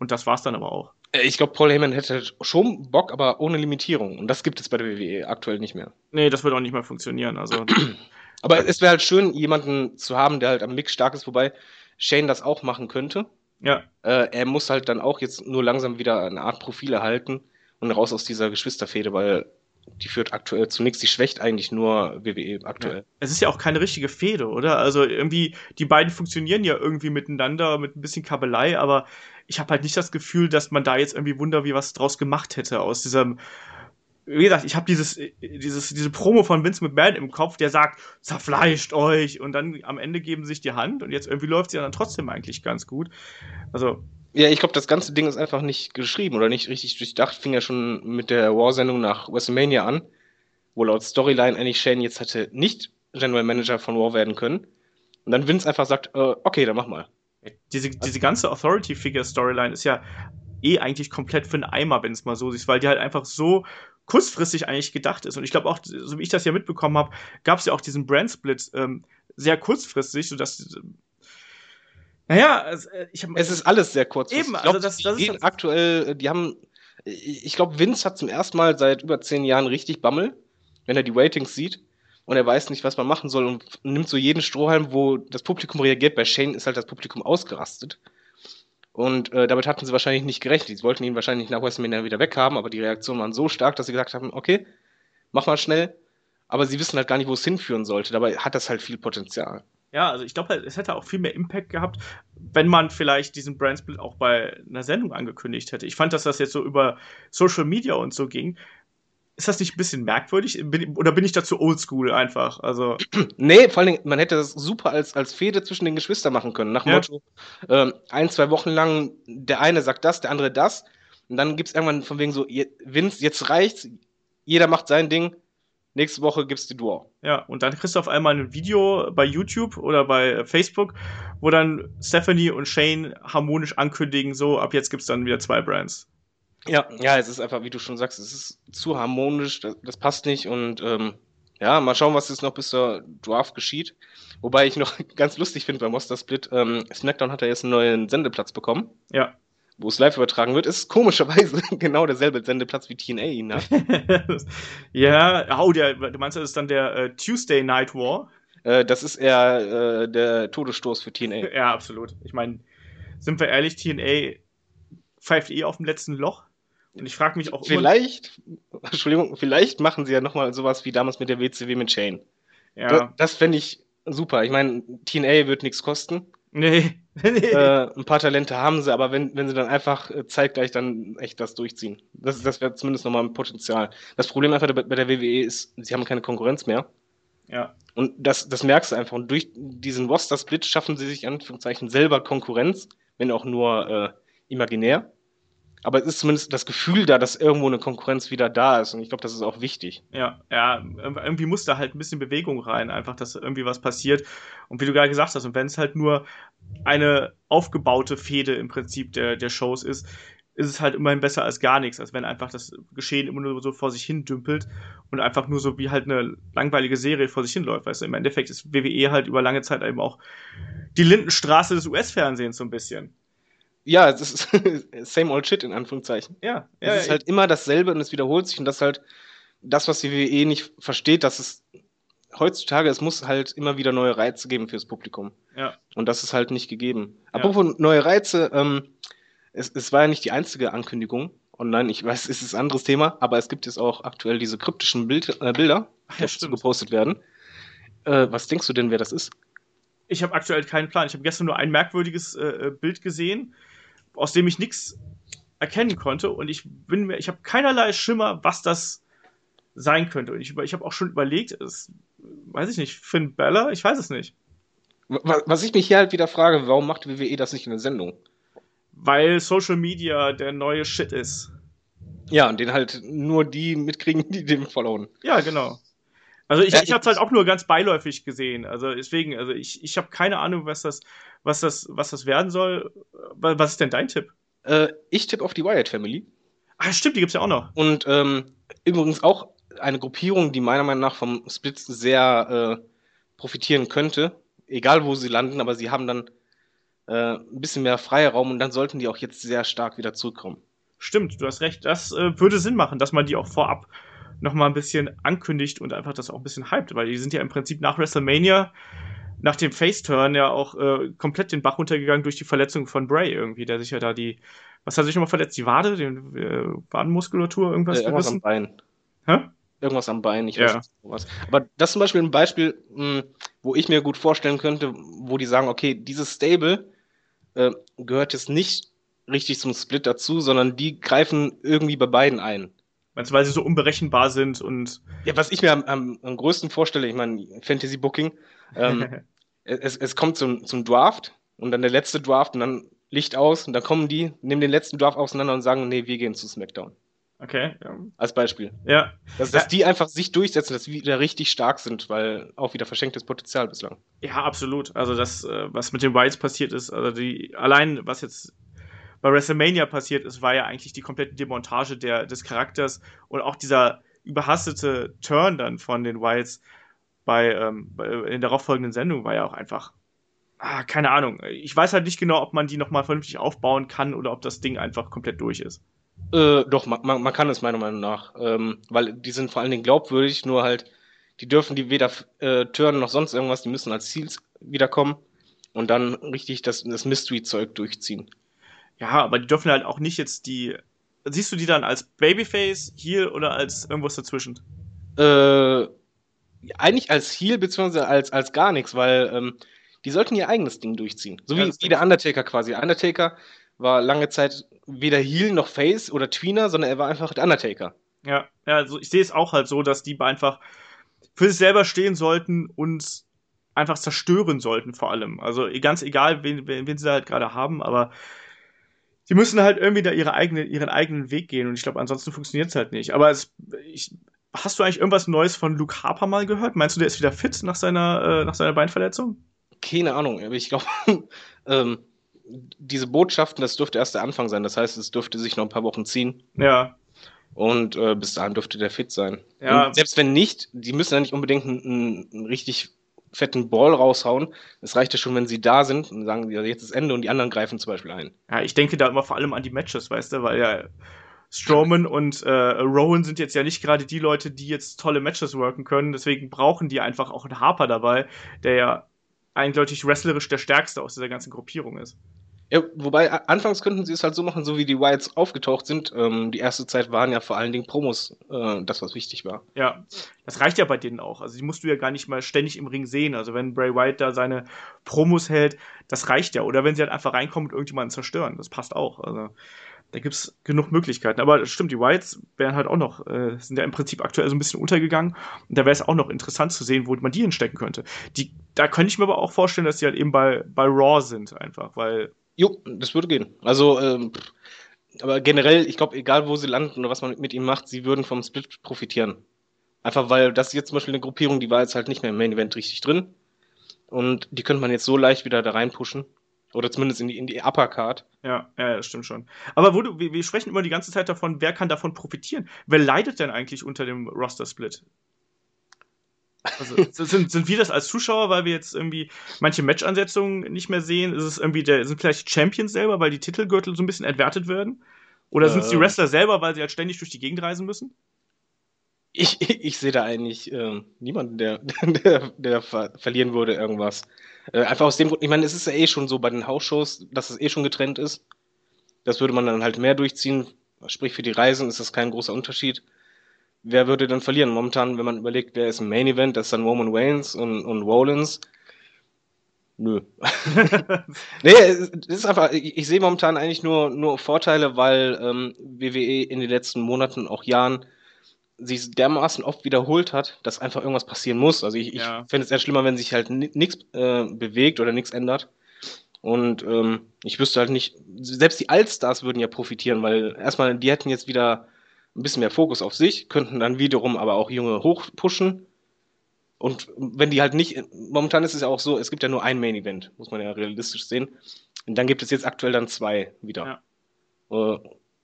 Und das war's dann aber auch. Äh, ich glaube, Paul Heyman hätte schon Bock, aber ohne Limitierung. Und das gibt es bei der WWE aktuell nicht mehr. Nee, das wird auch nicht mehr funktionieren. Also. aber es wäre halt schön, jemanden zu haben, der halt am Mix stark ist, wobei Shane das auch machen könnte. Ja. Äh, er muss halt dann auch jetzt nur langsam wieder eine Art Profil erhalten und raus aus dieser Geschwisterfehde, weil die führt aktuell zu nichts, die schwächt eigentlich nur WWE aktuell. Ja. Es ist ja auch keine richtige Fehde, oder? Also irgendwie, die beiden funktionieren ja irgendwie miteinander mit ein bisschen Kabelei, aber ich habe halt nicht das Gefühl, dass man da jetzt irgendwie Wunder wie was draus gemacht hätte aus diesem wie gesagt, ich habe dieses, dieses, diese Promo von Vince McMahon im Kopf, der sagt, zerfleischt euch und dann am Ende geben sich die Hand und jetzt irgendwie läuft sie dann trotzdem eigentlich ganz gut. Also. Ja, ich glaube, das ganze Ding ist einfach nicht geschrieben oder nicht richtig durchdacht. Fing ja schon mit der War-Sendung nach WrestleMania an, wo laut Storyline eigentlich Shane jetzt hätte nicht General Manager von War werden können. Und dann Vince einfach sagt, äh, okay, dann mach mal. Diese, diese ganze Authority-Figure-Storyline ist ja eh eigentlich komplett für einen Eimer, wenn es mal so ist, weil die halt einfach so kurzfristig eigentlich gedacht ist. Und ich glaube auch, so wie ich das ja mitbekommen habe, gab es ja auch diesen Brand-Split ähm, sehr kurzfristig, sodass. Naja, äh, ich hab, Es ist alles sehr kurzfristig. Eben, also das, das ist. aktuell, äh, die haben. Ich glaube, Vince hat zum ersten Mal seit über zehn Jahren richtig Bammel, wenn er die Ratings sieht und er weiß nicht, was man machen soll und nimmt so jeden Strohhalm, wo das Publikum reagiert. Bei Shane ist halt das Publikum ausgerastet. Und äh, damit hatten sie wahrscheinlich nicht gerechnet. Sie wollten ihn wahrscheinlich nach WrestleMania wieder weghaben, aber die Reaktionen waren so stark, dass sie gesagt haben, okay, mach mal schnell. Aber sie wissen halt gar nicht, wo es hinführen sollte. Dabei hat das halt viel Potenzial. Ja, also ich glaube, es hätte auch viel mehr Impact gehabt, wenn man vielleicht diesen Brandsplit auch bei einer Sendung angekündigt hätte. Ich fand, dass das jetzt so über Social Media und so ging. Ist das nicht ein bisschen merkwürdig? Bin, oder bin ich dazu oldschool einfach? Also. Nee, vor allen Dingen, man hätte das super als, als Fehde zwischen den Geschwistern machen können. Nach dem ja. Motto, äh, ein, zwei Wochen lang, der eine sagt das, der andere das. Und dann gibt es irgendwann von wegen so, Vince, jetzt reicht's, jeder macht sein Ding, nächste Woche gibt's die Duo. Ja, und dann kriegst du auf einmal ein Video bei YouTube oder bei Facebook, wo dann Stephanie und Shane harmonisch ankündigen, so, ab jetzt gibt's dann wieder zwei Brands. Ja, ja, es ist einfach, wie du schon sagst, es ist zu harmonisch, das, das passt nicht und ähm, ja, mal schauen, was jetzt noch bis zur Draft geschieht. Wobei ich noch ganz lustig finde beim Monster Split, ähm, SmackDown hat ja jetzt einen neuen Sendeplatz bekommen. Ja. Wo es live übertragen wird, ist komischerweise genau derselbe Sendeplatz wie TNA ihn hat. ja, oh, der, du meinst, das ist dann der äh, Tuesday Night War? Äh, das ist eher äh, der Todesstoß für TNA. Ja, absolut. Ich meine, sind wir ehrlich, TNA pfeift eh auf dem letzten Loch. Und ich frage mich auch Vielleicht, immer, Entschuldigung, vielleicht machen sie ja nochmal sowas wie damals mit der WCW mit Shane. Ja. Das, das fände ich super. Ich meine, TNA wird nichts kosten. Nee. Äh, ein paar Talente haben sie, aber wenn, wenn sie dann einfach äh, zeitgleich dann echt das durchziehen. Das, das wäre zumindest nochmal ein Potenzial. Das Problem einfach bei der WWE ist, sie haben keine Konkurrenz mehr. Ja. Und das, das merkst du einfach. Und durch diesen Roster-Split schaffen sie sich in Anführungszeichen selber Konkurrenz, wenn auch nur äh, imaginär. Aber es ist zumindest das Gefühl da, dass irgendwo eine Konkurrenz wieder da ist. Und ich glaube, das ist auch wichtig. Ja, ja, irgendwie muss da halt ein bisschen Bewegung rein, einfach, dass irgendwie was passiert. Und wie du gerade gesagt hast, und wenn es halt nur eine aufgebaute Fehde im Prinzip der, der Shows ist, ist es halt immerhin besser als gar nichts, als wenn einfach das Geschehen immer nur so vor sich hin dümpelt und einfach nur so wie halt eine langweilige Serie vor sich hinläuft. Weißt du, im Endeffekt ist WWE halt über lange Zeit eben auch die Lindenstraße des US-Fernsehens so ein bisschen. Ja, es ist same old shit in Anführungszeichen. Ja, Es ja, ist halt immer dasselbe und es wiederholt sich und das ist halt das, was die WWE nicht versteht, dass es heutzutage, es muss halt immer wieder neue Reize geben fürs Publikum. ja. Und das ist halt nicht gegeben. Ja. Apropos neue Reize, ähm, es, es war ja nicht die einzige Ankündigung online. Ich weiß, es ist ein anderes Thema, aber es gibt jetzt auch aktuell diese kryptischen Bild, äh, Bilder, die ja, gepostet werden. Äh, was denkst du denn, wer das ist? Ich habe aktuell keinen Plan. Ich habe gestern nur ein merkwürdiges äh, äh, Bild gesehen, aus dem ich nichts erkennen konnte und ich bin mir, ich habe keinerlei Schimmer, was das sein könnte. Und ich, ich habe auch schon überlegt, es, weiß ich nicht, Finn Balor, ich weiß es nicht. Wa- Was ich mich hier halt wieder frage, warum macht WWE das nicht in der Sendung? Weil Social Media der neue Shit ist. Ja, und den halt nur die mitkriegen, die dem followen. Ja, genau. Also ich, Ja, ich habe es halt auch nur ganz beiläufig gesehen. Also deswegen, also ich, ich habe keine Ahnung, was das, was das, was das werden soll. Wa- Was ist denn dein Tipp? Äh, ich tippe auf die Wyatt Family. Ah, stimmt, die gibt's ja auch noch. Und ähm, übrigens auch eine Gruppierung, die meiner Meinung nach vom Split sehr äh, profitieren könnte. Egal wo sie landen, aber sie haben dann äh, ein bisschen mehr Freiraum und dann sollten die auch jetzt sehr stark wieder zurückkommen. Stimmt, du hast recht. Das äh, würde Sinn machen, dass man die auch vorab noch mal ein bisschen ankündigt und einfach das auch ein bisschen hypt, weil die sind ja im Prinzip nach WrestleMania, nach dem Face-Turn ja auch äh, komplett den Bach runtergegangen durch die Verletzung von Bray irgendwie, der sich ja da die, was hat er sich nochmal verletzt? Die Wade, die äh, Wadenmuskulatur, irgendwas Äh, irgendwas am? Bein. Hä? Irgendwas am Bein, ich Ja. weiß nicht was. Aber das ist zum Beispiel ein Beispiel, mh, wo ich mir gut vorstellen könnte, wo die sagen, okay, dieses Stable äh, gehört jetzt nicht richtig zum Split dazu, sondern die greifen irgendwie bei beiden ein. Du, weil sie so unberechenbar sind und Ja, was ich mir am, am, am größten vorstelle, ich meine, Fantasy Booking, ähm, es, es kommt zum, zum Draft und dann der letzte Draft und dann Licht aus und dann kommen die, nehmen den letzten Draft auseinander und sagen, nee, wir gehen zu SmackDown. okay, ja. Als Beispiel. ja. Dass, dass die einfach sich durchsetzen, dass sie wieder richtig stark sind, weil auch wieder verschenktes Potenzial bislang. Ja, absolut. Also das, äh, was mit den Whites passiert ist, also die, allein was jetzt bei WrestleMania passiert ist, war ja eigentlich die komplette Demontage der, des Charakters und auch dieser überhastete Turn dann von den Whites bei, ähm, bei in der darauffolgenden Sendung war ja auch einfach, ah, keine Ahnung. Ich weiß halt nicht genau, ob man die nochmal vernünftig aufbauen kann oder ob das Ding einfach komplett durch ist. Äh, doch, man, man, man kann es meiner Meinung nach, ähm, weil die sind vor allen Dingen glaubwürdig, nur halt, die dürfen die weder äh, turnen noch sonst irgendwas, die müssen als Ziels wiederkommen und dann richtig das, das Mystery-Zeug durchziehen. Ja, aber die dürfen halt auch nicht jetzt die. Siehst du die dann als Babyface, Heel oder als irgendwas dazwischen? Äh, eigentlich als Heel beziehungsweise als, als gar nichts, weil ähm, die sollten ihr eigenes Ding durchziehen. So Ja, wie, wie der Undertaker quasi. Undertaker war lange Zeit weder Heel noch Face oder Tweener, sondern er war einfach der Undertaker. Ja, ja, also ich sehe es auch halt so, dass die einfach für sich selber stehen sollten und einfach zerstören sollten, vor allem. Also ganz egal, wen, wen, wen sie da halt gerade haben, aber die müssen halt irgendwie da ihre eigene, ihren eigenen Weg gehen und ich glaube, ansonsten funktioniert es halt nicht. Aber es, ich, hast du eigentlich irgendwas Neues von Luke Harper mal gehört? Meinst du, der ist wieder fit nach seiner, äh, nach seiner Beinverletzung? Keine Ahnung, aber ich glaube, ähm, diese Botschaften, das dürfte erst der Anfang sein. Das heißt, es dürfte sich noch ein paar Wochen ziehen Ja, und äh, bis dahin dürfte der fit sein. Ja. Und selbst wenn nicht, die müssen ja nicht unbedingt einen, einen richtig fetten Ball raushauen. Es reicht ja schon, wenn sie da sind und sagen, jetzt ist Ende und die anderen greifen zum Beispiel ein. Ja, ich denke da immer vor allem an die Matches, weißt du, weil ja Strowman und äh, Rowan sind jetzt ja nicht gerade die Leute, die jetzt tolle Matches worken können. Deswegen brauchen die einfach auch einen Harper dabei, der ja eindeutig wrestlerisch der stärkste aus dieser ganzen Gruppierung ist. Ja, wobei, anfangs könnten sie es halt so machen, so wie die Whites aufgetaucht sind. Ähm, die erste Zeit waren ja vor allen Dingen Promos äh, das, was wichtig war. Ja, das reicht ja bei denen auch. Also die musst du ja gar nicht mal ständig im Ring sehen. Also wenn Bray Wyatt da seine Promos hält, das reicht ja. Oder wenn sie halt einfach reinkommen und irgendjemanden zerstören, das passt auch. Also da gibt's genug Möglichkeiten. Aber stimmt, die Whites wären halt auch noch, äh, sind ja im Prinzip aktuell so ein bisschen untergegangen. Und da wäre es auch noch interessant zu sehen, wo man die hinstecken könnte. Die, da könnte ich mir aber auch vorstellen, dass die halt eben bei, bei Raw sind, einfach, weil Jo, das würde gehen. Also, ähm, aber generell, ich glaube, egal wo sie landen oder was man mit ihnen macht, sie würden vom Split profitieren. Einfach weil das jetzt zum Beispiel eine Gruppierung, die war jetzt halt nicht mehr im Main Event richtig drin. Und die könnte man jetzt so leicht wieder da reinpushen. Oder zumindest in die, in die Upper Card. Ja, ja, stimmt schon. Aber wo du, wir, wir sprechen immer die ganze Zeit davon, wer kann davon profitieren? Wer leidet denn eigentlich unter dem Roster-Split? Also sind, sind wir das als Zuschauer, weil wir jetzt irgendwie manche Matchansetzungen nicht mehr sehen? Ist es irgendwie der, sind vielleicht die Champions selber, weil die Titelgürtel so ein bisschen entwertet werden? Oder sind es die äh. Wrestler selber, weil sie halt ständig durch die Gegend reisen müssen? Ich, ich, ich sehe da eigentlich äh, niemanden, der, der, der ver verlieren würde, irgendwas. Äh, einfach aus dem Grund, ich meine, es ist ja eh schon so bei den Hausshows, dass es eh schon getrennt ist. Das würde man dann halt mehr durchziehen. Sprich, für die Reisen ist das kein großer Unterschied wer würde dann verlieren? Momentan, wenn man überlegt, wer ist im Main Event, das ist dann Roman Reigns und, und Rollins. Nö. nee, es ist einfach, ich, ich, sehe momentan eigentlich nur, nur Vorteile, weil ähm, WWE in den letzten Monaten, auch Jahren, sich dermaßen oft wiederholt hat, dass einfach irgendwas passieren muss. Also ich, ja. ich fände es eher schlimmer, wenn sich halt nichts äh, bewegt oder nichts ändert. Und ähm, ich wüsste halt nicht, selbst die Allstars würden ja profitieren, weil erstmal, die hätten jetzt wieder ein bisschen mehr Fokus auf sich, könnten dann wiederum aber auch Junge hochpushen. Und wenn die halt nicht, momentan ist es ja auch so, es gibt ja nur ein Main Event, muss man ja realistisch sehen. Und dann gibt es jetzt aktuell dann zwei wieder. Ja, äh,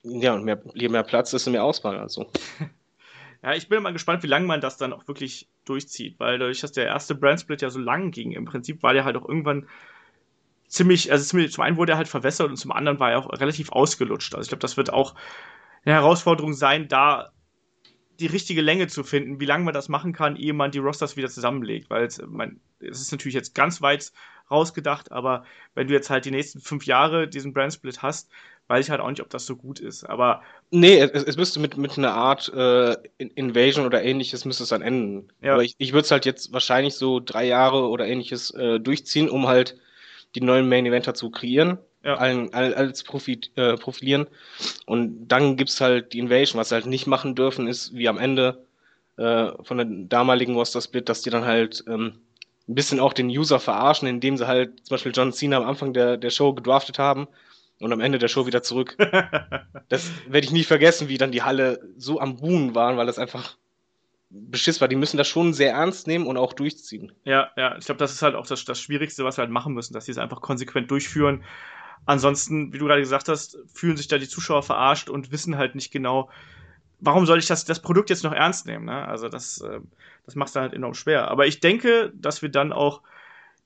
ja und mehr, je mehr Platz, desto mehr Auswahl. Also. Ja, ich bin mal gespannt, wie lange man das dann auch wirklich durchzieht, weil dadurch, dass der erste Brandsplit ja so lang ging, im Prinzip war der halt auch irgendwann ziemlich, also zum einen wurde er halt verwässert und zum anderen war er auch relativ ausgelutscht. Also ich glaube, das wird auch eine Herausforderung sein, da die richtige Länge zu finden, wie lange man das machen kann, ehe man die Rosters wieder zusammenlegt. Weil es, man, es ist natürlich jetzt ganz weit rausgedacht, aber wenn du jetzt halt die nächsten fünf Jahre diesen Brandsplit hast, weiß ich halt auch nicht, ob das so gut ist. Aber. Nee, es, es müsste mit, mit einer Art äh, Invasion oder ähnliches müsste es dann enden. Ja. Aber ich, ich würde es halt jetzt wahrscheinlich so drei Jahre oder ähnliches äh, durchziehen, um halt die neuen Main Eventer zu kreieren ja. allen, als Profit, äh, profilieren. Und dann gibt's halt die Invasion. Was sie halt nicht machen dürfen, ist wie am Ende äh, von der damaligen Roster Split, dass die dann halt ähm, ein bisschen auch den User verarschen, indem sie halt zum Beispiel John Cena am Anfang der, der Show gedraftet haben und am Ende der Show wieder zurück. das werde ich nie vergessen, wie dann die Halle so am Buhen waren, weil das einfach beschiss war. Die müssen das schon sehr ernst nehmen und auch durchziehen. Ja, ja, ich glaube, das ist halt auch das, das Schwierigste, was wir halt machen müssen, dass sie es einfach konsequent durchführen. Ansonsten, wie du gerade gesagt hast, fühlen sich da die Zuschauer verarscht und wissen halt nicht genau, warum soll ich das, das Produkt jetzt noch ernst nehmen. Ne? Also das, äh, das macht es dann halt enorm schwer. Aber ich denke, dass wir dann auch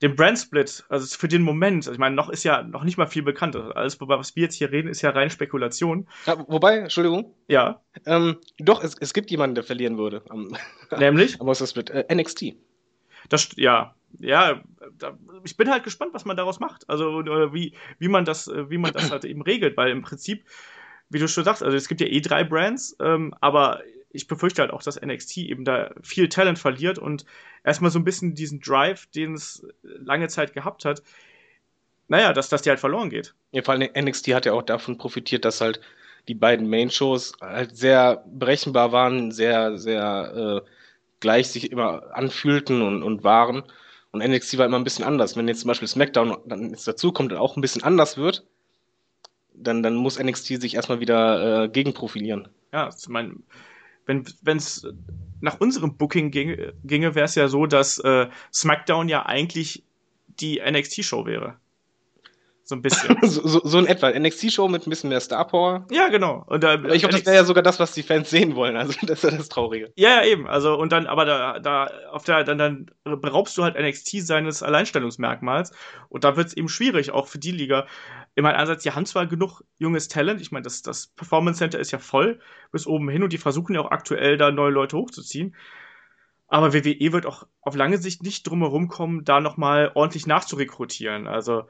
den Brand-Split, also für den Moment, also ich meine, noch ist ja noch nicht mal viel bekannt. Also alles, was wir jetzt hier reden, ist ja rein Spekulation. Ja, wobei, Entschuldigung. Ja. Ähm, doch, es, es gibt jemanden, der verlieren würde. Am, Nämlich? Am Split. Äh, NXT. Das, ja, ja, da, ich bin halt gespannt, was man daraus macht. Also wie, wie man das, wie man das halt eben regelt, weil im Prinzip, wie du schon sagst, also es gibt ja eh drei Brands, ähm, aber ich befürchte halt auch, dass NXT eben da viel Talent verliert und erstmal so ein bisschen diesen Drive, den es lange Zeit gehabt hat, naja, dass das dir halt verloren geht. Ja, vor allem NXT hat ja auch davon profitiert, dass halt die beiden Main-Shows halt sehr berechenbar waren, sehr, sehr äh, gleich sich immer anfühlten und, und waren. Und NXT war immer ein bisschen anders. Wenn jetzt zum Beispiel SmackDown dann jetzt dazu kommt und auch ein bisschen anders wird, dann, dann muss NXT sich erstmal wieder äh, gegenprofilieren. Ja, ich meine, wenn es nach unserem Booking ginge, ginge wäre es ja so, dass äh, SmackDown ja eigentlich die NXT-Show wäre. So ein bisschen. so, so, so, in etwa. NXT-Show mit ein bisschen mehr Star Power. Ja, genau. Und da, ich glaube, das wäre ja sogar das, was die Fans sehen wollen. Also das ist ja das Traurige. Ja, ja, eben. Also und dann, aber da, da auf der, dann, dann beraubst du halt NXT seines Alleinstellungsmerkmals. Und da wird es eben schwierig, auch für die Liga. In meinem Ansatz, die haben zwar genug junges Talent. Ich meine, das, das Performance Center ist ja voll bis oben hin und die versuchen ja auch aktuell da neue Leute hochzuziehen. Aber WWE wird auch auf lange Sicht nicht drumherum kommen, da nochmal ordentlich nachzurekrutieren. Also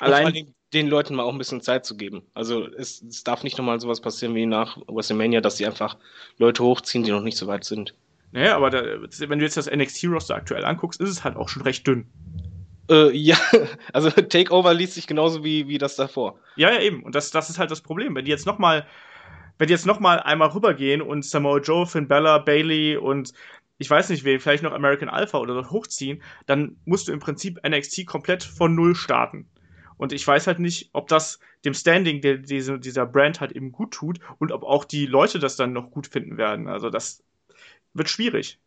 Allein den Leuten mal auch ein bisschen Zeit zu geben. Also es, es darf nicht nochmal sowas passieren wie nach WrestleMania, dass sie einfach Leute hochziehen, die noch nicht so weit sind. Naja, aber da, wenn du jetzt das NXT-Roster aktuell anguckst, ist es halt auch schon recht dünn. Äh, ja, also Takeover liest sich genauso wie, wie das davor. Ja, ja, eben. Und das, das ist halt das Problem. Wenn die jetzt nochmal, wenn die jetzt nochmal einmal rübergehen und Samoa Joe, Finn Bella, Bailey und ich weiß nicht wen, vielleicht noch American Alpha oder so hochziehen, dann musst du im Prinzip NXT komplett von Null starten. Und ich weiß halt nicht, ob das dem Standing der, diese, dieser Brand halt eben gut tut und ob auch die Leute das dann noch gut finden werden. Also das wird schwierig.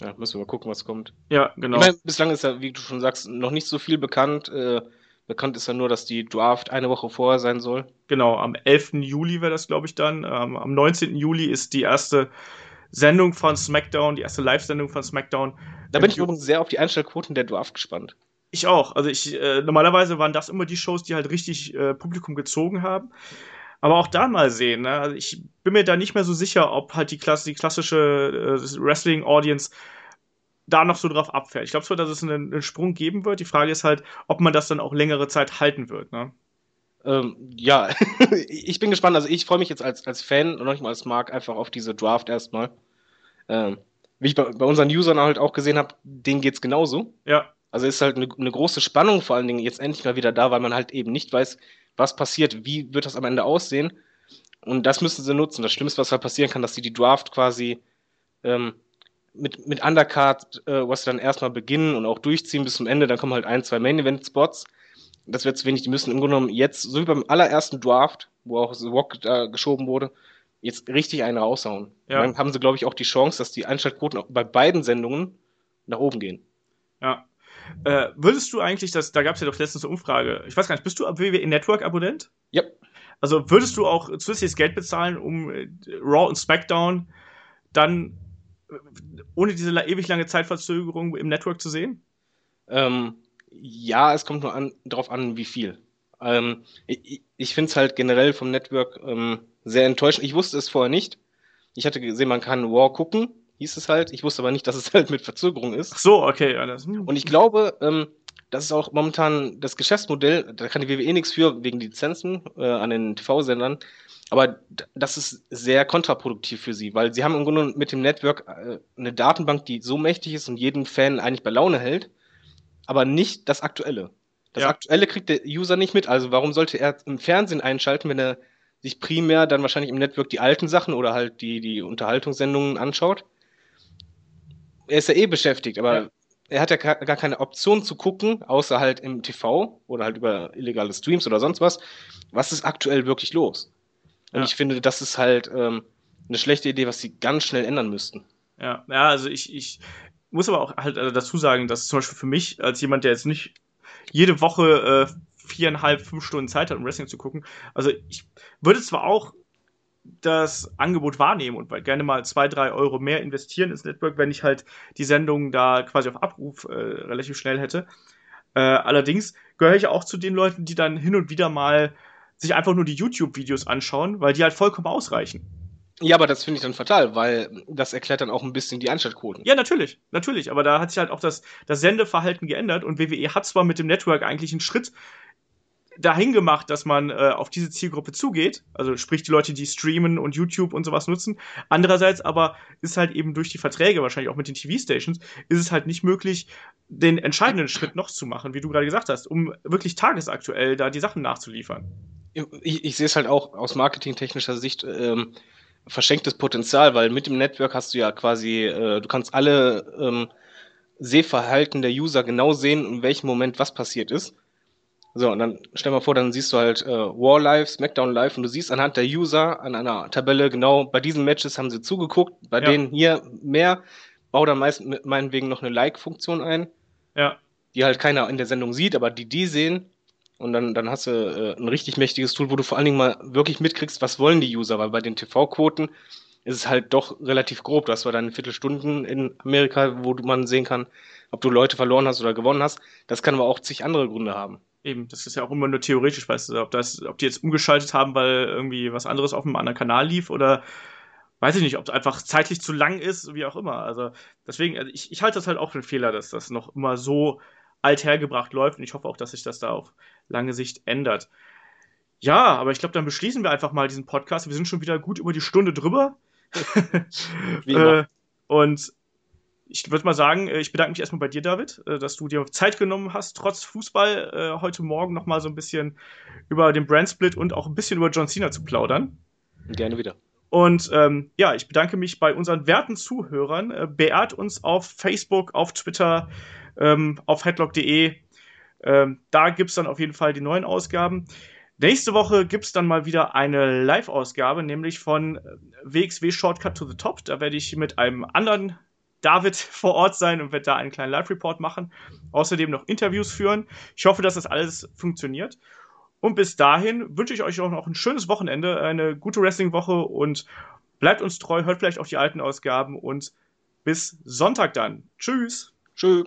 Ja, müssen wir mal gucken, was kommt. Ja, genau. Ich meine, bislang ist ja, wie du schon sagst, noch nicht so viel bekannt. Äh, bekannt ist ja nur, dass die Draft eine Woche vorher sein soll. Genau, am 11. Juli wäre das, glaube ich, dann. Ähm, am 19. Juli ist die erste Sendung von SmackDown, die erste Live-Sendung von SmackDown. Da bin ich übrigens sehr auf die Einstellquoten der Draft gespannt. Ich auch. Also ich, äh, normalerweise waren das immer die Shows, die halt richtig äh, Publikum gezogen haben. Aber auch da mal sehen. Ne? Also ich bin mir da nicht mehr so sicher, ob halt die, Klasse, die klassische äh, Wrestling-Audience da noch so drauf abfällt. Ich glaube zwar, dass es einen, einen, Sprung geben wird. Die Frage ist halt, ob man das dann auch längere Zeit halten wird. Ne? Ähm, ja, ich bin gespannt. Also ich freue mich jetzt als, als Fan und noch nicht mal als Mark einfach auf diese Draft erstmal. Ähm, wie ich bei, bei, unseren Usern halt auch gesehen habe, denen geht es genauso. Ja. Also ist halt eine, eine große Spannung vor allen Dingen jetzt endlich mal wieder da, weil man halt eben nicht weiß, was passiert, wie wird das am Ende aussehen. Und das müssen sie nutzen. Das Schlimmste, was halt passieren kann, dass sie die Draft quasi ähm, mit, mit Undercard, äh, was sie dann erstmal beginnen und auch durchziehen bis zum Ende, dann kommen halt ein, zwei Main-Event-Spots. Das wird zu wenig. Die müssen im Grunde genommen jetzt, so wie beim allerersten Draft, wo auch The Rock da geschoben wurde, jetzt richtig einen raushauen. Ja. dann haben sie, glaube ich, auch die Chance, dass die Einschaltquoten bei beiden Sendungen nach oben gehen. Ja. Äh, würdest du eigentlich, das, da gab es ja doch letztens eine Umfrage, ich weiß gar nicht, bist du WWE Network-Abonnent? Ja. Also würdest du auch zusätzliches Geld bezahlen, um äh, Raw und SmackDown dann äh, ohne diese ewig lange Zeitverzögerung im Network zu sehen? Ähm, ja, es kommt nur an, darauf an, wie viel. Ähm, ich ich finde es halt generell vom Network ähm, sehr enttäuschend. Ich wusste es vorher nicht. Ich hatte gesehen, man kann War gucken, hieß es halt. Ich wusste aber nicht, dass es halt mit Verzögerung ist. Ach so, okay. Alles. Hm. Und ich glaube, ähm, das ist auch momentan das Geschäftsmodell, da kann die WWE nichts für, wegen Lizenzen äh, an den TV-Sendern. Aber das ist sehr kontraproduktiv für sie, weil sie haben im Grunde mit dem Network äh, eine Datenbank, die so mächtig ist und jeden Fan eigentlich bei Laune hält, aber nicht das Aktuelle. Das ja. Aktuelle kriegt der User nicht mit. Also warum sollte er im Fernsehen einschalten, wenn er sich primär dann wahrscheinlich im Network die alten Sachen oder halt die, die Unterhaltungssendungen anschaut? Er ist ja eh beschäftigt, aber ja. er hat ja gar keine Option zu gucken, außer halt im TV oder halt über illegale Streams oder sonst was. Was ist aktuell wirklich los? Und ja. ich finde, das ist halt ähm, eine schlechte Idee, was sie ganz schnell ändern müssten. Ja, ja, also ich, ich muss aber auch halt äh, dazu sagen, dass zum Beispiel für mich, als jemand, der jetzt nicht jede Woche äh, viereinhalb, fünf Stunden Zeit hat, um Wrestling zu gucken, also ich würde zwar auch das Angebot wahrnehmen und gerne mal zwei, drei Euro mehr investieren ins Network, wenn ich halt die Sendung da quasi auf Abruf äh, relativ schnell hätte. Äh, allerdings gehöre ich auch zu den Leuten, die dann hin und wieder mal sich einfach nur die YouTube-Videos anschauen, weil die halt vollkommen ausreichen. Ja, aber das finde ich dann fatal, weil das erklärt dann auch ein bisschen die Einschaltquoten. Ja, natürlich, natürlich. Aber da hat sich halt auch das, das Sendeverhalten geändert und WWE hat zwar mit dem Network eigentlich einen Schritt dahin gemacht, dass man äh, auf diese Zielgruppe zugeht, also sprich die Leute, die streamen und YouTube und sowas nutzen. Andererseits aber ist halt eben durch die Verträge, wahrscheinlich auch mit den TV-Stations, ist es halt nicht möglich, den entscheidenden Schritt noch zu machen, wie du gerade gesagt hast, um wirklich tagesaktuell da die Sachen nachzuliefern. Ich, ich sehe es halt auch aus marketingtechnischer Sicht ähm, verschenktes Potenzial, weil mit dem Network hast du ja quasi, äh, du kannst alle ähm, Sehverhalten der User genau sehen, in welchem Moment was passiert ist. So, und dann stell mal vor, dann siehst du halt äh, War Live, SmackDown Live und du siehst anhand der User an einer Tabelle genau, bei diesen Matches haben sie zugeguckt, bei ja. denen hier mehr, bau dann meist mit meinetwegen noch eine Like-Funktion ein. Ja. Die halt keiner in der Sendung sieht, aber die die sehen. Und dann, dann hast du äh, ein richtig mächtiges Tool, wo du vor allen Dingen mal wirklich mitkriegst, was wollen die User, weil bei den TV-Quoten ist es halt doch relativ grob. Du hast zwar dann Viertelstunden in Amerika, wo man sehen kann, ob du Leute verloren hast oder gewonnen hast. Das kann aber auch zig andere Gründe haben. Eben, das ist ja auch immer nur theoretisch, weißt du, ob, das, ob die jetzt umgeschaltet haben, weil irgendwie was anderes auf einem anderen Kanal lief oder weiß ich nicht, ob es einfach zeitlich zu lang ist, wie auch immer. Also deswegen, also ich, ich halte das halt auch für einen Fehler, dass das noch immer so althergebracht läuft und ich hoffe auch, dass sich das da auf lange Sicht ändert. Ja, aber ich glaube, dann beschließen wir einfach mal diesen Podcast. Wir sind schon wieder gut über die Stunde drüber. wie immer. äh, und ich würde mal sagen, äh, ich bedanke mich erstmal bei dir, David, äh, dass du dir Zeit genommen hast, trotz Fußball äh, heute Morgen nochmal so ein bisschen über den Brandsplit und auch ein bisschen über John Cena zu plaudern. Gerne wieder. Und ähm, ja, ich bedanke mich bei unseren werten Zuhörern. Äh, beehrt uns auf Facebook, auf Twitter, ähm, auf headlock.de. Ähm, da gibt es dann auf jeden Fall die neuen Ausgaben. Nächste Woche gibt es dann mal wieder eine Live-Ausgabe, nämlich von WXW Shortcut to the Top. Da werde ich mit einem anderen David vor Ort sein und wird da einen kleinen Live-Report machen. Außerdem noch Interviews führen. Ich hoffe, dass das alles funktioniert. Und bis dahin wünsche ich euch auch noch ein schönes Wochenende, eine gute Wrestling-Woche und Bleibt uns treu, hört vielleicht auch die alten Ausgaben und bis Sonntag dann. Tschüss. Tschüss.